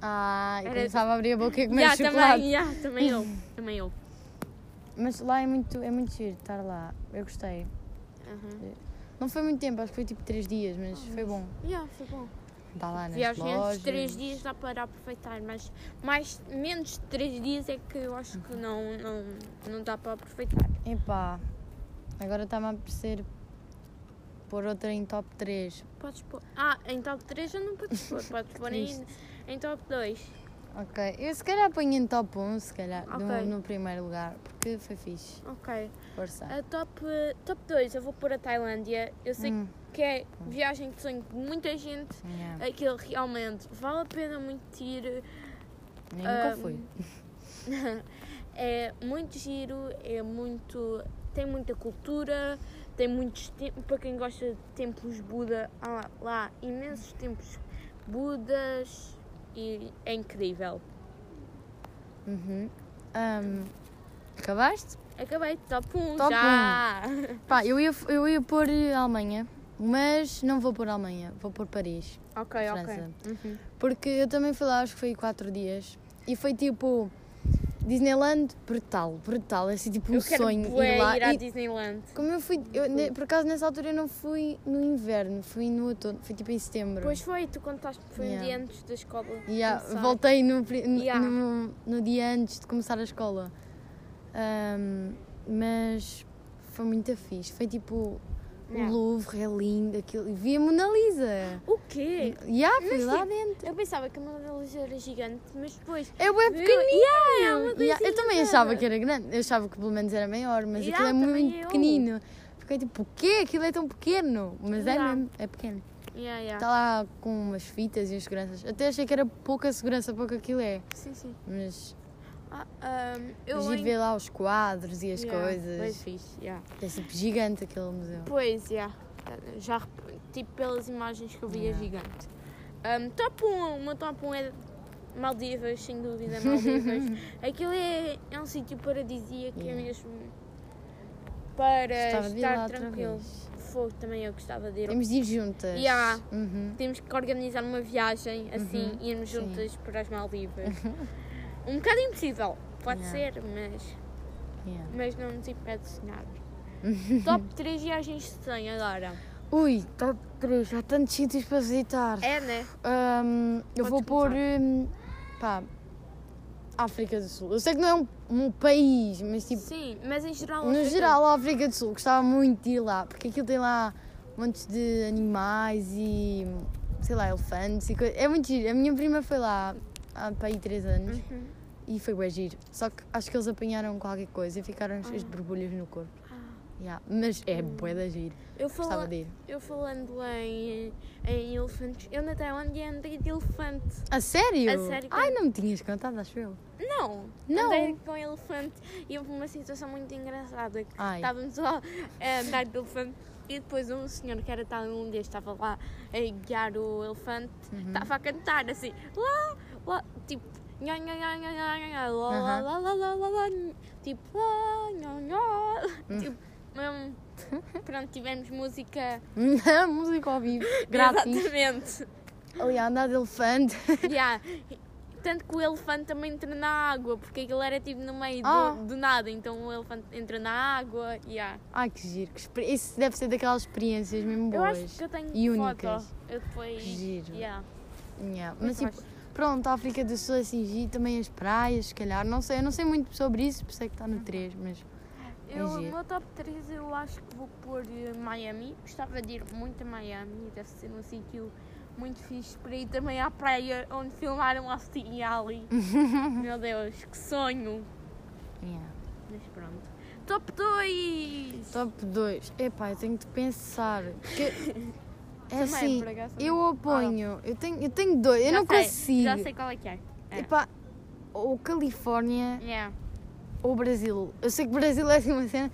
Ah, eu Era- começava a abrir a boca e comer Yeah, chocolate. também, yeah, também eu. Também eu. Mas lá é muito, é muito giro estar lá. Eu gostei. Aham. Não foi muito tempo, acho que foi tipo 3 dias, mas foi bom. Yeah, foi bom. Estar lá nas Viagem lojas. de 3 dias dá para aproveitar, mas mais, menos de 3 dias é que eu acho que não, não, não dá para aproveitar. Epá, agora está-me a apetecer pôr outra em top 3. Podes pôr. Ah, em top 3 já não podes pôr, podes pôr em, em top 2. Ok, eu se calhar ponho em top 1, se calhar, no- Ok. no, primeiro lugar, porque foi fixe. Ok. Força. A top, top 2 eu vou pôr a Tailândia. Eu sei Hum, que é viagem de sonho de muita gente. yeah. Aquilo realmente vale a pena muito ir. Eu nunca ah, fui. é muito giro, é muito. tem muita cultura, tem muitos templos. Para quem gosta de templos Buda, há lá imensos templos Budas e é incrível. Uhum. Ahm, acabaste? Acabei, top 1 Top já! Pá, eu ia, eu ia pôr eh, Alemanha, mas não vou pôr Alemanha, vou pôr Paris. ok, ok. França. Uhum. Porque eu também fui lá, acho que foi 4 dias. E foi tipo. Disneyland, brutal, brutal. É assim tipo um eu quero sonho bué ir lá. ir à E Disneyland. como eu fui, eu, ne- por acaso nessa altura eu não fui no inverno, fui no outono, fui tipo em setembro. Pois foi, tu contaste que foi um Yeah. dia antes da escola. Já, começar. voltei no, pri- no, Yeah. no, no dia antes de começar a escola. Ahm, mas foi muito fixe. Foi tipo Yeah. o Louvre, é lindo, aquilo. e Vi a Mona Lisa. O quê? Já, fui Mas, lá dentro. Eu pensava que a Mona Lisa era gigante, mas depois. É bem Viu? pequenino. Yeah, é Yeah, eu também achava que era grande. Eu achava que pelo menos era maior, mas Yeah, aquilo é muito eu. pequenino. Fiquei tipo, o quê? Aquilo é tão pequeno. Mas é Yeah. mesmo, é pequeno. Yeah, yeah. Está lá com umas fitas e as seguranças. Até achei que era pouca segurança para o que aquilo é. Sim, sim. Mas Ah, ahm, eu Mas ir em- ver lá os quadros e as Yeah, bem coisas. fixe, yeah. É tipo gigante aquele museu. Pois, yeah. já tipo pelas imagens que eu vi Yeah. é gigante. Um, top 1, o meu top 1 é Maldivas, sem dúvida, Maldivas. Aquilo é, é um sítio paradisíaco, é Yeah. mesmo para Gostava estar tranquilo. Fogo, também eu gostava de ir. Temos de ir juntas. Yeah. Uhum. Temos que organizar uma viagem assim, Uhum, irmos sim. juntas para as Maldivas. um bocado impossível, pode Yeah. ser, mas, Yeah. mas não nos impede de sonhar. top 3 viagens de sonho agora. Ui, top 3, há tantos sítios para visitar. É, né? Ahm, eu vou pôr. hum, pá, África do Sul. Eu sei que não é um, um país, mas tipo, Sim, mas em geral. no África- geral, a África do Sul. Gostava muito de ir lá, porque aquilo tem lá montes de animais e. sei lá, elefantes e coisas. É muito giro. A minha prima foi lá há para aí 3 anos. Uhum. E foi bem giro. Só que acho que eles apanharam qualquer coisa e ficaram cheios de borbulhas no corpo. Ah. Yeah. Mas é bué da giro. Eu, fala, de ir. eu falando em, em elefantes, eu na Tailândia andei de elefante. A sério? A sério, Ai, não me tinhas contado, acho eu. Não, Não. andei com elefante e houve uma situação muito engraçada. que Ai. Estávamos lá a andar de elefante e depois um senhor que era tailandês estava lá a guiar o elefante, Uhum. estava a cantar assim, lá, lá, tipo, nha, nha, nha, nha, nha, nha, nha, lá, lá, Aham. lá, lá, lá, lá, lá, tipo, lá, nha, nha, mesmo, pronto, tivemos música Música ao vivo, grátis. Exatamente. Ali a andar de elefante. Yeah. Tanto que o elefante também entra na água, porque aquilo era tipo no meio do- Ah. do, nada, então o elefante entra na água. Yeah. Ai, que giro. que experi- Isso deve ser daquelas experiências mesmo Eu boas. acho que eu tenho e foto. únicas. Eu depois. Que giro. Yeah. Yeah. Eu Mas tipo, gosto. Pronto, a África do Sul é assim, giro. Também as praias, se calhar. Não sei, eu não sei muito sobre isso, por isso é que está no 3, mas... Eu, É giro. no meu top 3 eu acho que vou pôr eh, Miami. Gostava de ir muito a Miami, deve ser um sítio muito fixe para ir também à praia onde filmaram Austin Alley. Meu Deus, que sonho! Yeah. Mas pronto. Top 2! Top 2. Epá, eu tenho de pensar. Porque é Também, assim, por acaso, eu oponho. Eu tenho, eu tenho dois, eu Já não sei, consigo. Já sei qual é que é. É. Epá, ou Califórnia Yeah. ou Brasil. Eu sei que Brasil é assim uma cena.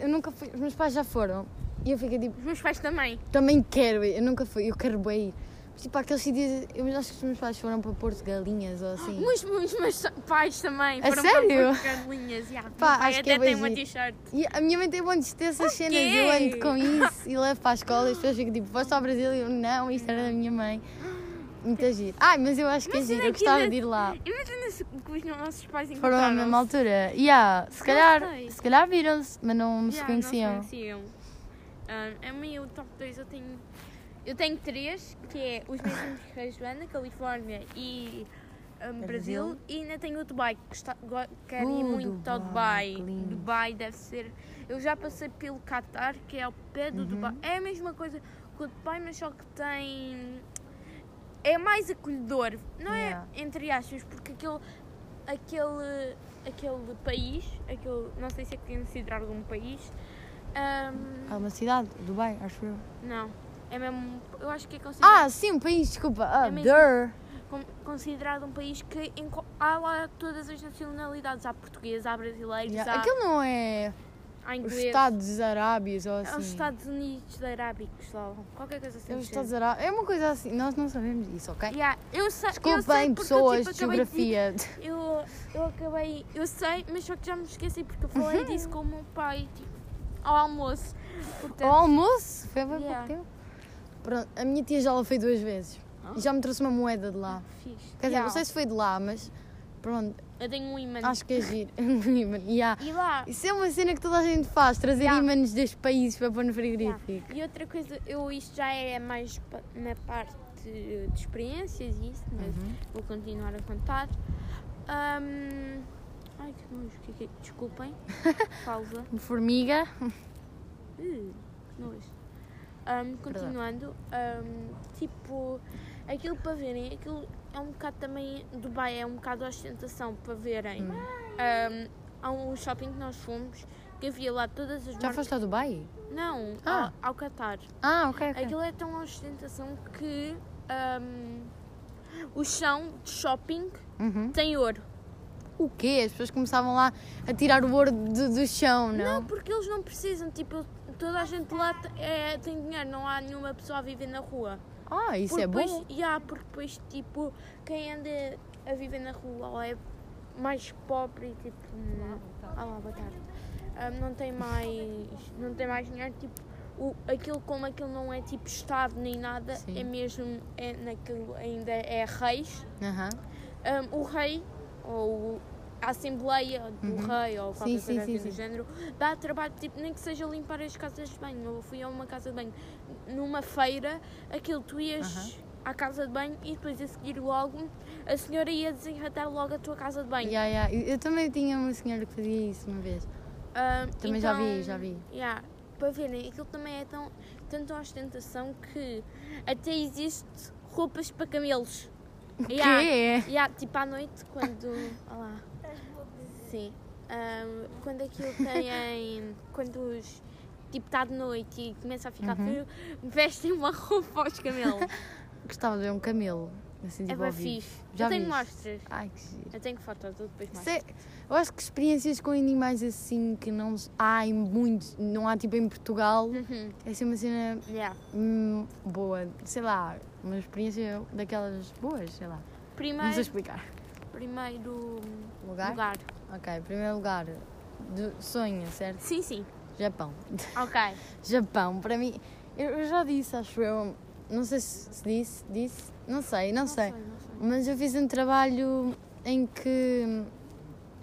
Eu nunca fui, os meus pais já foram. E eu fiquei tipo, Os meus pais também. também quero ir. Eu nunca fui, eu quero bem ir. Tipo, aqueles sítios. Eu acho que os meus pais foram para Porto de Galinhas ou assim. Os, os meus pais também. A foram sério? Para Porto de Galinhas. Yeah. Pá, acho que até é tem uma t-shirt. E a minha mãe tem montes dessas O cenas, quê? eu ando com isso e levo para a escola e as pessoas ficam tipo, vais ao Brasil? E eu, não, isto era da minha mãe. Muito giro. Ai, mas eu acho que é giro, eu gostava ainda- de ir lá. Imagina se que os nossos pais Foram encontraram à mesma altura. Yeah, se calhar, se calhar viram-se, mas não se Yeah, conheciam. Não se conheciam. Ah, a mim, o top 2 eu tenho. Eu tenho três, que é os mesmos que a Joana, Califórnia e ah, Brasil. Brasil. E ainda tenho o Dubai, que está, quero ir Uh, muito ao Dubai, Dubai. que lindo. Dubai deve ser. Eu já passei pelo Qatar, que é ao pé do Uhum. Dubai. É a mesma coisa que o Dubai, mas só que tem. É mais acolhedor. Não Yeah. é entre aspas, porque aquele. Aquele, aquele país, aquele, não sei se é considerado um país, ahm, Há uma cidade, Dubai, acho eu. não, é mesmo, eu acho que é considerado, Ah, sim, um país, desculpa. Ah, É considerado um país que há lá todas as nacionalidades, há português, há brasileiros, Yeah. há, Aquilo não é há os Estados Arábios ou é assim. os Estados Unidos Arábicos, lá, qualquer coisa assim. É os do Estados. Arábios. É uma coisa assim, nós não sabemos disso, ok? Yeah, eu sei, eu sei Desculpem, porque eu, pessoas tipo, acabei de geografia. Eu, eu acabei, eu sei, mas só que já me esqueci porque eu falei disso com o meu pai tipo, ao almoço. Ao Portanto, almoço? Foi pouco Yeah. tempo. Pronto, a minha tia já lá foi duas vezes. Ah. E já me trouxe uma moeda de lá. fixe. Quer dizer, Yeah. não sei se foi de lá, mas pronto, Eu tenho um imã. Acho que é giro. Imã, yeah. E lá. Isso é uma cena que toda a gente faz, trazer Yeah. ímãs destes países para pôr no Yeah. frigorífico. E outra coisa, eu isto já é mais na parte de experiências e isso, mas Uhum. vou continuar a contar. Ahm, Ai que nojo, que, que, desculpem. Pausa. Formiga. Uh, que nojo. Ahm, continuando, ahm, tipo, aquilo para verem, aquilo é um bocado também, Dubai é um bocado ostentação para verem. Hum. Ahm, há um shopping que nós fomos que havia lá todas as Já marcas. foste ao Dubai? Não, Ah. ao, ao Qatar. Ah, ok, ok. Aquilo é tão ostentação que o chão de shopping Uhum. tem ouro. O quê? As pessoas começavam lá a tirar o ouro do, do chão, não? Não, porque eles não precisam, tipo, toda a gente lá é, tem dinheiro, não há nenhuma pessoa a viver na rua. Ah, isso porque é depois, bom. Yeah, porque depois, tipo, quem anda a viver na rua ou é mais pobre e tipo. hum, Ah lá, boa tarde. Hum, não tem mais. Não tem mais dinheiro, tipo. O, aquilo como aquilo não é tipo Estado nem nada, Sim. é mesmo. É, naquilo ainda é reis. Um, o rei, ou a Assembleia do Uhum. Rei, ou qualquer sim, coisa sim, assim do sim. género, dá trabalho, tipo, nem que seja limpar as casas de banho. Eu fui a uma casa de banho numa feira, aquilo tu ias Aham. à casa de banho e depois a seguir logo a senhora ia desenratar logo a tua casa de banho. Yeah, yeah. Eu eu também tinha uma senhora que fazia isso uma vez. Ah, Também já vi, então, já vi. yeah, para verem, aquilo também é tão, tanta ostentação que até existe roupas para camelos. O quê? Yeah. Yeah, tipo à noite, quando. Olha lá. Sim. Ahm, quando aquilo tem. quando os. Tipo, está de noite e começa a ficar Uhum. frio, vestem uma roupa aos camelos. Gostava de ver um camelo. Assim, é tipo, bem ao vivo. fixe. Já eu tenho mostras. Ai, que giro. Eu tenho fotos, eu depois mostro. é- eu acho que experiências com animais assim que não há em muitos, não há tipo em Portugal, Uhum. é assim uma cena Yeah. hum, boa, sei lá, uma experiência daquelas boas, sei lá. Primeiro, explicar. primeiro Lugar? lugar. Ok, primeiro lugar, de sonho, certo? Sim, sim. Japão. Ok. Japão, para mim, eu, já disse, acho eu, não sei se, se disse, disse, não sei, não, sei. não sei. Mas eu fiz um trabalho em que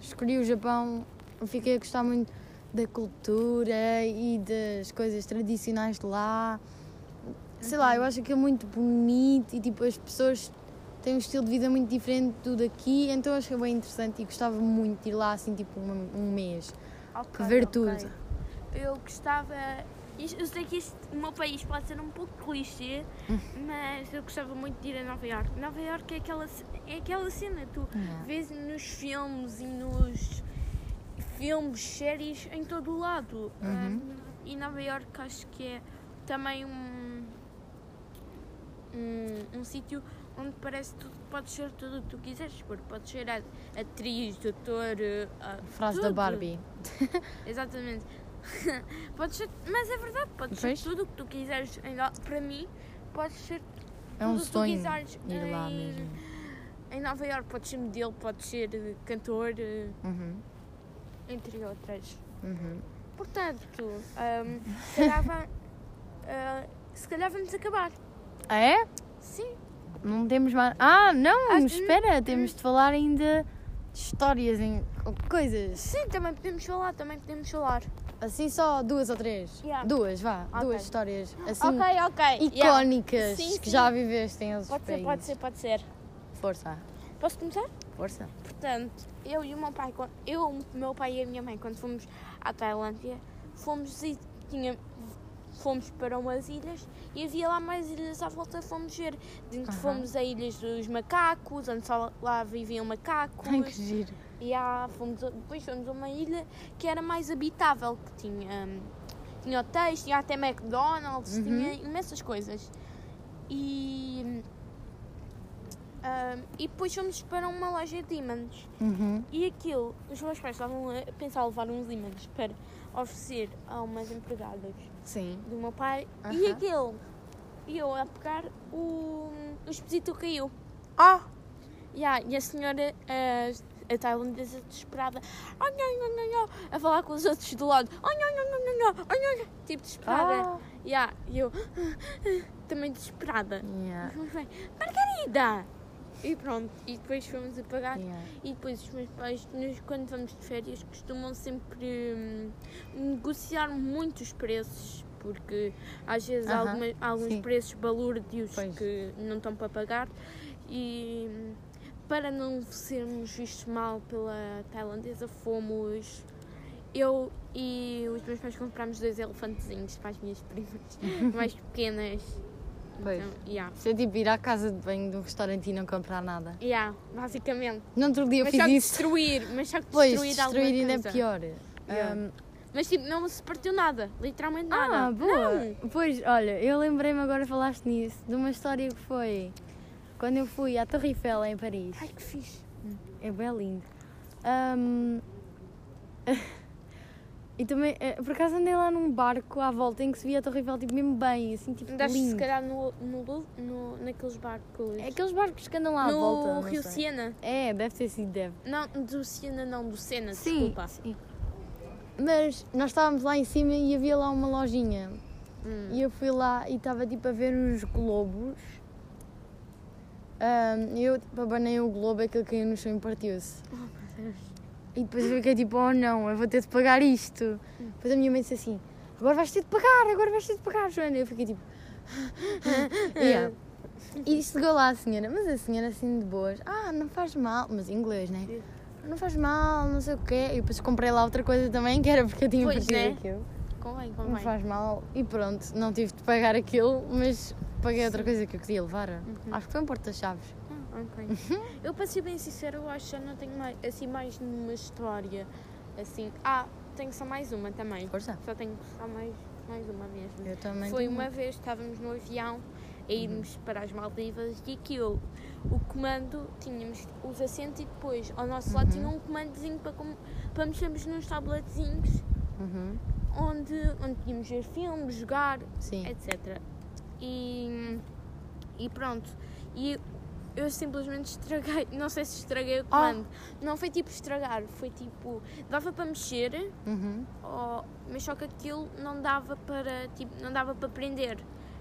escolhi o Japão, fiquei a gostar muito da cultura e das coisas tradicionais de lá. Sei lá, eu acho aquilo muito bonito e tipo as pessoas têm um estilo de vida muito diferente do daqui, então achei bem interessante e gostava muito de ir lá assim tipo um, um mês. Ok, ver ok. tudo. Eu gostava. Eu sei que isto, o meu país pode ser um pouco clichê, Hum. mas eu gostava muito de ir a Nova York. Nova York é aquela, é aquela cena, tu Yeah. vês nos filmes e nos filmes, séries, em todo o lado. Uhum. Um, e Nova York acho que é também um, um, um sítio onde parece que tu podes ser tudo o que tu quiseres, porque podes ser atriz, doutor, eh, ah, Frase da tudo. Barbie. Exatamente. Podes ser, mas é verdade, Pois. ser tudo o que tu quiseres. Para mim, podes ser É um tudo sonho quiseres. ir lá em, mesmo. Em Nova York podes ser modelo, podes ser eh, cantor, eh, Uhum, entre outras. uhum. Portanto, ahm, se, calhar ah, se calhar vamos acabar. Ah, é? Sim. Não temos mais. Ah, não, Ah, espera, temos de falar ainda de histórias em coisas. Sim, também podemos falar, também podemos falar. Assim só duas ou três? Yeah. Duas, vá, Ok. duas histórias assim ok, ok. yeah. icónicas Sim, que sim. já viveste em outros Pode ser, países. pode ser, pode ser. Força, Posso começar? força. Portanto, eu e o meu pai, quan- eu, o meu pai e a minha mãe, quando fomos à Tailândia, fomos e tinha, fomos para umas ilhas e havia lá mais ilhas à volta, fomos ver. Aham. fomos a ilhas dos macacos, onde só lá viviam macacos. Ai, que giro. E há, fomos, a- depois fomos a uma ilha que era mais habitável, que tinha, hum, tinha hotéis, tinha até McDonald's, Uhum. tinha imensas coisas. E, hum, e depois fomos para uma loja de ímãs. Uhum. E aquilo, os meus pais estavam a pensar levar uns ímãs para oferecer a umas empregadas Sim. do meu pai. E aquilo, e eu a pegar, o, o esposito caiu. Ah! Yeah, e a senhora, a, a tailandesa desesperada, ai, ai, ai, ai, ai, a falar com os outros do lado, ai, ai, ai, ai, ai, ai, ai, tipo desesperada. Ah! Yeah, e eu também desesperada. Yeah. Margarida! E pronto, e depois fomos a pagar. Yeah. E depois os meus pais, nós, quando vamos de férias, costumam sempre hum, negociar muito os preços, porque às vezes há Aham, alguma- há alguns sim. preços balúrdios Pois. que não estão para pagar. E para não sermos vistos mal pela tailandesa, fomos eu e os meus pais comprámos dois elefantezinhos para as minhas primas mais pequenas. Pois. Então, yeah. Isso é tipo ir à casa de banho de um restaurante e não comprar nada. Yeah, basicamente. No outro dia eu Mas fiz só que isso. destruir, mas só que Pois, destruir, alguma destruir ainda é pior. Yeah. Um, Mas tipo, não se partiu nada, literalmente nada. ah, boa! Não. Pois, olha, eu lembrei-me agora falaste nisso, de uma história que foi quando eu fui à Torre Eiffel em Paris. Ai, que fixe. É bem lindo. Ahm, e também, eh, por acaso andei lá num barco à volta em que se via a Torre Eiffel tipo, mesmo bem, assim, tipo Andaste se lindo. calhar no, no, no, naqueles barcos. É aqueles barcos que andam lá à no volta. não Rio sei. Siena. É, deve ter sido, deve. Não, do Siena não, do Sena, Sim, desculpa. sim. Mas nós estávamos lá em cima e havia lá uma lojinha. Hum. E eu fui lá e estava tipo a ver uns globos. Ahm, eu tipo, abanei o globo, aquele caiu no chão e partiu-se. Oh, meu Deus. E depois eu fiquei tipo, oh não, eu vou ter de pagar isto. Depois a minha mãe disse assim, agora vais ter de pagar, agora vais ter de pagar, Joana. Eu fiquei tipo... yeah. E chegou lá a senhora, mas a senhora assim de boas, ah, não faz mal, mas em inglês, né? Sim. Não faz mal, não sei o quê. E depois comprei lá outra coisa também, que era porque eu tinha Pois, partido né? aquilo. Convém, Não convém. faz mal. E pronto, não tive de pagar aquilo, mas paguei outra coisa que eu queria levar. Acho que foi um porta-chaves. Ok. eu, para ser bem sincero, eu acho que já não tenho mais, assim mais nenhuma história. Assim. Ah, tenho só mais uma também. Força. Só tenho só mais, mais uma mesmo. Eu também. Foi tenho. uma vez, estávamos no avião a irmos para as Maldivas e aquilo, o comando, tínhamos os assentos e depois ao nosso lado tinha um comandozinho para, com- para mexermos nos tabletezinhos Uhum. onde, onde podíamos ver filmes, jogar, Sim. etc. E, e pronto. E eu simplesmente estraguei, não sei se estraguei o Ah. comando. Não foi tipo estragar, foi tipo, dava para mexer, Uhum. Oh, mas só que aquilo não dava para tipo não dava para prender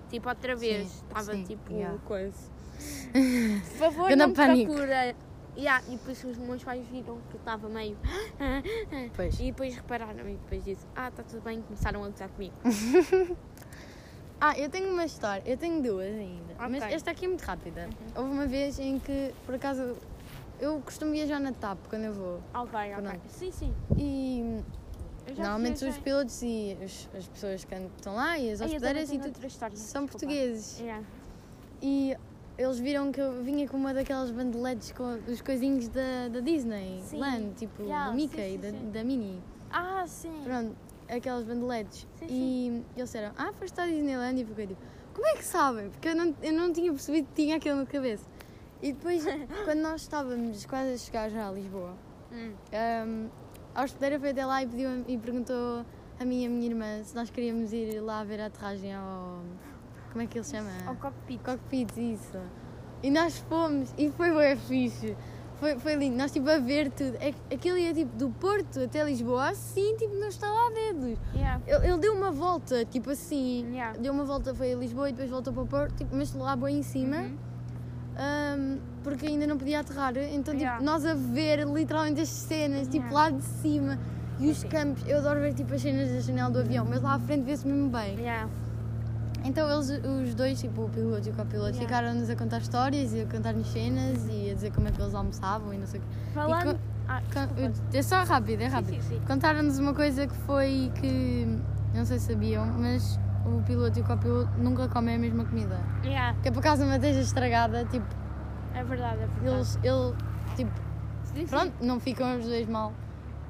tipo outra vez Sim, estava sim, tipo yeah. coisa por favor Ganda não me pânico. procura yeah, e depois os meus pais viram que eu estava meio Pois. e depois repararam e depois disse ah está tudo bem começaram a gozar comigo Ah, eu tenho uma história, eu tenho duas ainda. Mas Ok. esta aqui é muito rápida. Houve uma vez em que, por acaso, eu costumo viajar na TAP quando eu vou. ok ok sim sim E normalmente os viajei. pilotos e os- as pessoas que estão lá e as hospedeiras e tudo história, são desculpa. portugueses. Yeah. E eles viram que eu vinha com uma daquelas bandeletes com os coisinhos da, da Disney Sim. Land, tipo Yeah, sim, Mickey, sim, da, sim. da Minnie. ah sim Pronto, aquelas bandeletes. Sim, e eles disseram, ah, foste à Disneyland e fiquei tipo, como é que sabem? Porque eu não, eu não tinha percebido que tinha aquilo na cabeça. E depois, quando nós estávamos quase a chegar já a Lisboa, Hum. um, a hospedeira foi até lá e, pediu, e perguntou a mim e a minha irmã se nós queríamos ir lá ver a aterragem ao. Como é que ele se chama? ao cockpit Cockpit, isso. E nós fomos e foi bem fixe. Foi, foi lindo. Nós tipo a ver tudo. É, aquilo ia tipo do Porto até Lisboa, assim, tipo, não está lá dedos. yeah. Ele, ele deu uma volta, tipo assim. Yeah. Deu uma volta, foi a Lisboa e depois voltou para o Porto, tipo, mas lá bem em cima. Uhum. ahm, porque ainda não podia aterrar. Então, tipo, Yeah. nós a ver literalmente as cenas, tipo, lá de cima. E os Ok. campos, eu adoro ver tipo as cenas da janela do avião, mas lá à frente vê-se mesmo bem. Então eles, os dois, tipo o piloto e o copiloto, Yeah. ficaram-nos a contar histórias e a contar-nos cenas e a dizer como é que eles almoçavam e não sei o quê. falando ah. É só rápido, é rápido. sim, sim. Contaram-nos uma coisa que foi que, não sei se sabiam, mas o piloto e o copiloto nunca comem a mesma comida. Yeah, Que é por causa de uma esteja estragada, tipo, é verdade, é verdade. eles, ele, tipo, Sim, sim. pronto, não ficam os dois mal.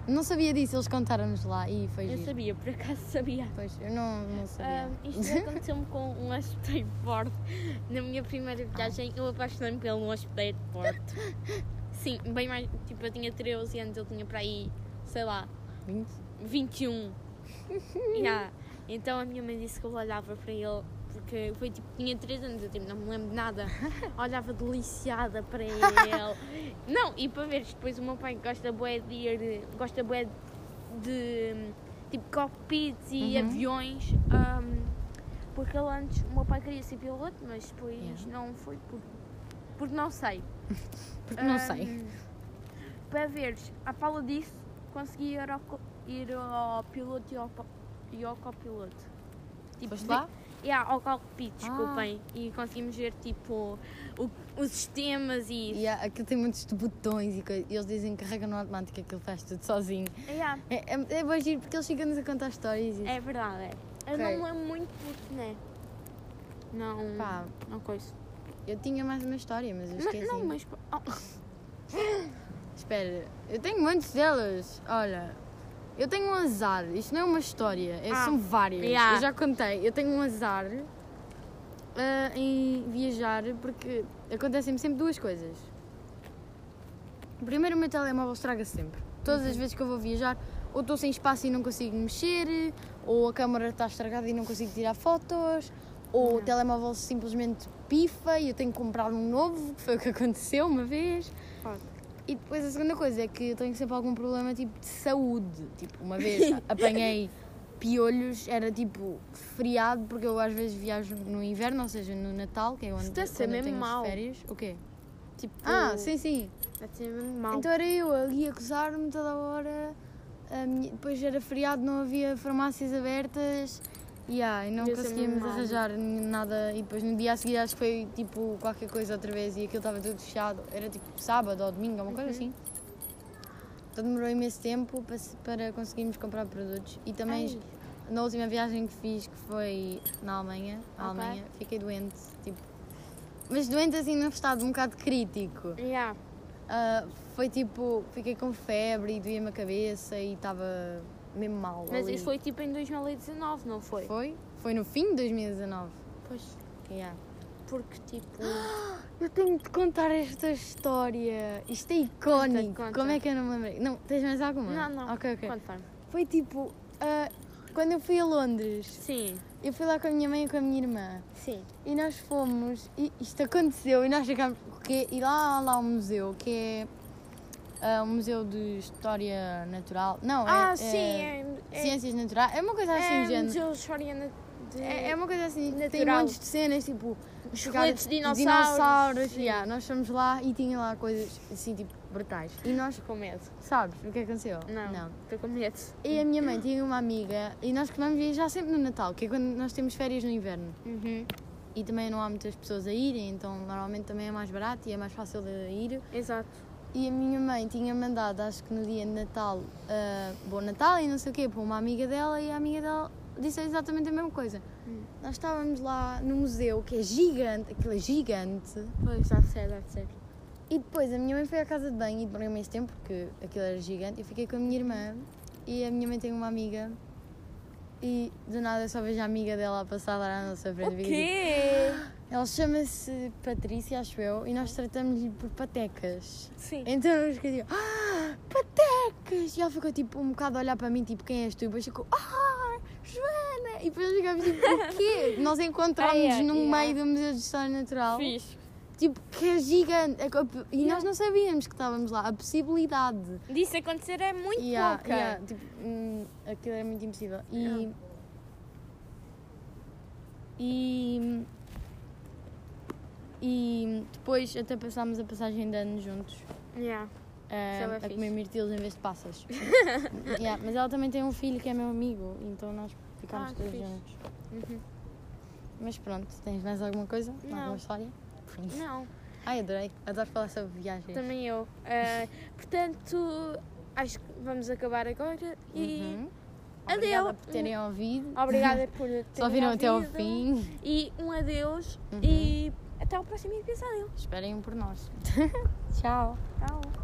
Não sabia disso, eles contaram-nos lá e foi Eu giro. sabia, por acaso sabia. Pois, eu não, não sabia. Ah, isto aconteceu-me com um hospedeiro de Porto. Na minha primeira viagem, eu apaixonei-me pelo hospedeiro de Porto. Sim, bem mais. Tipo, eu tinha 13 anos, ele tinha para aí, sei lá, 20? 21. yeah. Então a minha mãe disse que eu olhava para ele, porque foi tipo, tinha 3 anos, eu tipo, não me lembro de nada. Olhava deliciada para ele. Não, e para ver, depois o meu pai gosta bué de ir, gosta bué de tipo cockpits e Uhum. aviões. ahm, porque ele antes, o meu pai queria ser piloto, mas depois Yeah. não foi por, Porque não sei. Porque não Ahm, sei. Para veres, à fala disso, consegui ir ao, ir ao piloto e ao, e ao copiloto. Tipo, Foste lá? Yeah, ao cockpit, Ah. desculpem. E conseguimos ver tipo o- os sistemas e isso. Há- aquilo tem muitos botões e coisa- eles dizem que carrega no automático, aquilo faz tudo sozinho. Yeah, É, é, é bom giro porque eles ficam-nos a contar histórias é verdade, é. Eu Ok. não me lembro muito porque, né? Não. Pá, Não coisa. eu tinha mais uma história, mas eu esqueci. não, mas. oh, Espera, eu tenho muitas delas. Olha, eu tenho um azar. Isto não é uma história, é- Ah, são várias. yeah. Eu já contei. Eu tenho um azar ah, em viajar porque acontecem-me sempre duas coisas. Primeiro, o meu telemóvel estraga sempre. Todas Uhum. as vezes que eu vou viajar, ou estou sem espaço e não consigo mexer, ou a câmera está estragada e não consigo tirar fotos, ou o Uhum. telemóvel simplesmente pifa e eu tenho que comprar um novo, que foi o que aconteceu uma vez. E depois a segunda coisa é que eu tenho sempre algum problema tipo de saúde. Tipo, uma vez apanhei piolhos, era tipo feriado, porque eu às vezes viajo no inverno, ou seja, no Natal, que é onde, ser quando eu mesmo tenho mau. férias. O quê? tipo. Ah, sim, sim. Deve ser mesmo mau. Então era eu ali a coçar-me toda a hora. A minha- Depois era feriado, não havia farmácias abertas. Yeah, e não ser conseguíamos mesmo arranjar nada. E depois no dia a seguir acho que foi tipo qualquer coisa outra vez e aquilo estava tudo fechado. Era tipo sábado ou domingo, uma coisa Uhum. assim. Então demorou imenso tempo para, se- para conseguirmos comprar produtos. E também Ai. na última viagem que fiz, que foi na Alemanha, à Ok. Alemanha, fiquei doente. Tipo, mas doente assim num estado um bocado crítico. Yeah. Ah, foi tipo, fiquei com febre e doía-me a cabeça e estava mesmo mal. Mas ali. isso foi tipo em 2019, não foi? Foi? Foi no fim de 2019. Pois. Yeah. Porque tipo. Eu tenho de contar esta história. Isto é icónico. Conta, conta. Como é que eu não me lembrei? Não, tens mais alguma? Não, não. Ok, ok. Foi tipo, ah, quando eu fui a Londres, Sim, eu fui lá com a minha mãe e com a minha irmã. sim. E nós fomos, e isto aconteceu, e nós ficámos, porque, e lá há lá um museu, que é ah, um museu de História Natural, não, é, ah, é sim. É, é, Ciências Naturais, é uma coisa assim, é género. Museu de História na- de... É, é uma coisa assim, tem natural. montes de cenas, tipo, Esqueletos de dinossauros. dinossauros, yeah, nós fomos lá e tinha lá coisas assim, tipo, brutais. E nós, com medo. sabes o que é que aconteceu? Não, estou com medo. E a minha mãe tinha uma amiga, e nós costumamos viajar sempre no Natal, que é quando nós temos férias no inverno. Uhum. E também não há muitas pessoas a irem, então normalmente também é mais barato e é mais fácil de ir. Exato. E a minha mãe tinha mandado, acho que no dia de Natal, ah, Bom Natal e não sei o quê, para uma amiga dela e a amiga dela disse exatamente a mesma coisa. Hum. Nós estávamos lá no museu, que é gigante, aquilo é gigante, Pois, deve ser, deve ser. e depois a minha mãe foi à casa de banho e demorou mais tempo, porque aquilo era gigante, eu fiquei com a minha irmã e a minha mãe tem uma amiga e do nada eu só vejo a amiga dela a passar lá à nossa frente. O tipo, quê? Ela chama-se Patrícia, acho eu, e nós tratamos-lhe por patecas. Sim. Então eu fiquei tipo, ah, patecas! E ela ficou tipo um bocado a olhar para mim, tipo, quem és tu? E depois ficou, ah, Joana! E depois ficámos tipo, o quê? Nós encontramos-nos Ah, yeah, num yeah. meio do Museu de História Natural, Fiz. Tipo, que é gigante. E Yeah. nós não sabíamos que estávamos lá, a possibilidade. Disso acontecer é muito Yeah, pouca. yeah, tipo, hum, aquilo era muito impossível. E. E. E depois até passámos a passagem de ano juntos. Yeah. ah, é bué a comer mirtilos em vez de passas. Yeah, mas ela também tem um filho que é meu amigo, então nós ficámos Ah, todos fixe. juntos. Uhum. Mas pronto, tens mais alguma coisa? Não. Alguma história? Não, Ai, adorei. Adoro falar sobre viagens. também eu. Ah, portanto, acho que vamos acabar agora e Uhum. Adeus. Obrigada por terem ouvido. obrigada por terem Só viram até ao ouvido. fim. E um adeus Uhum. e até ao próximo episódio. Esperem por nós. Tchau. Tchau.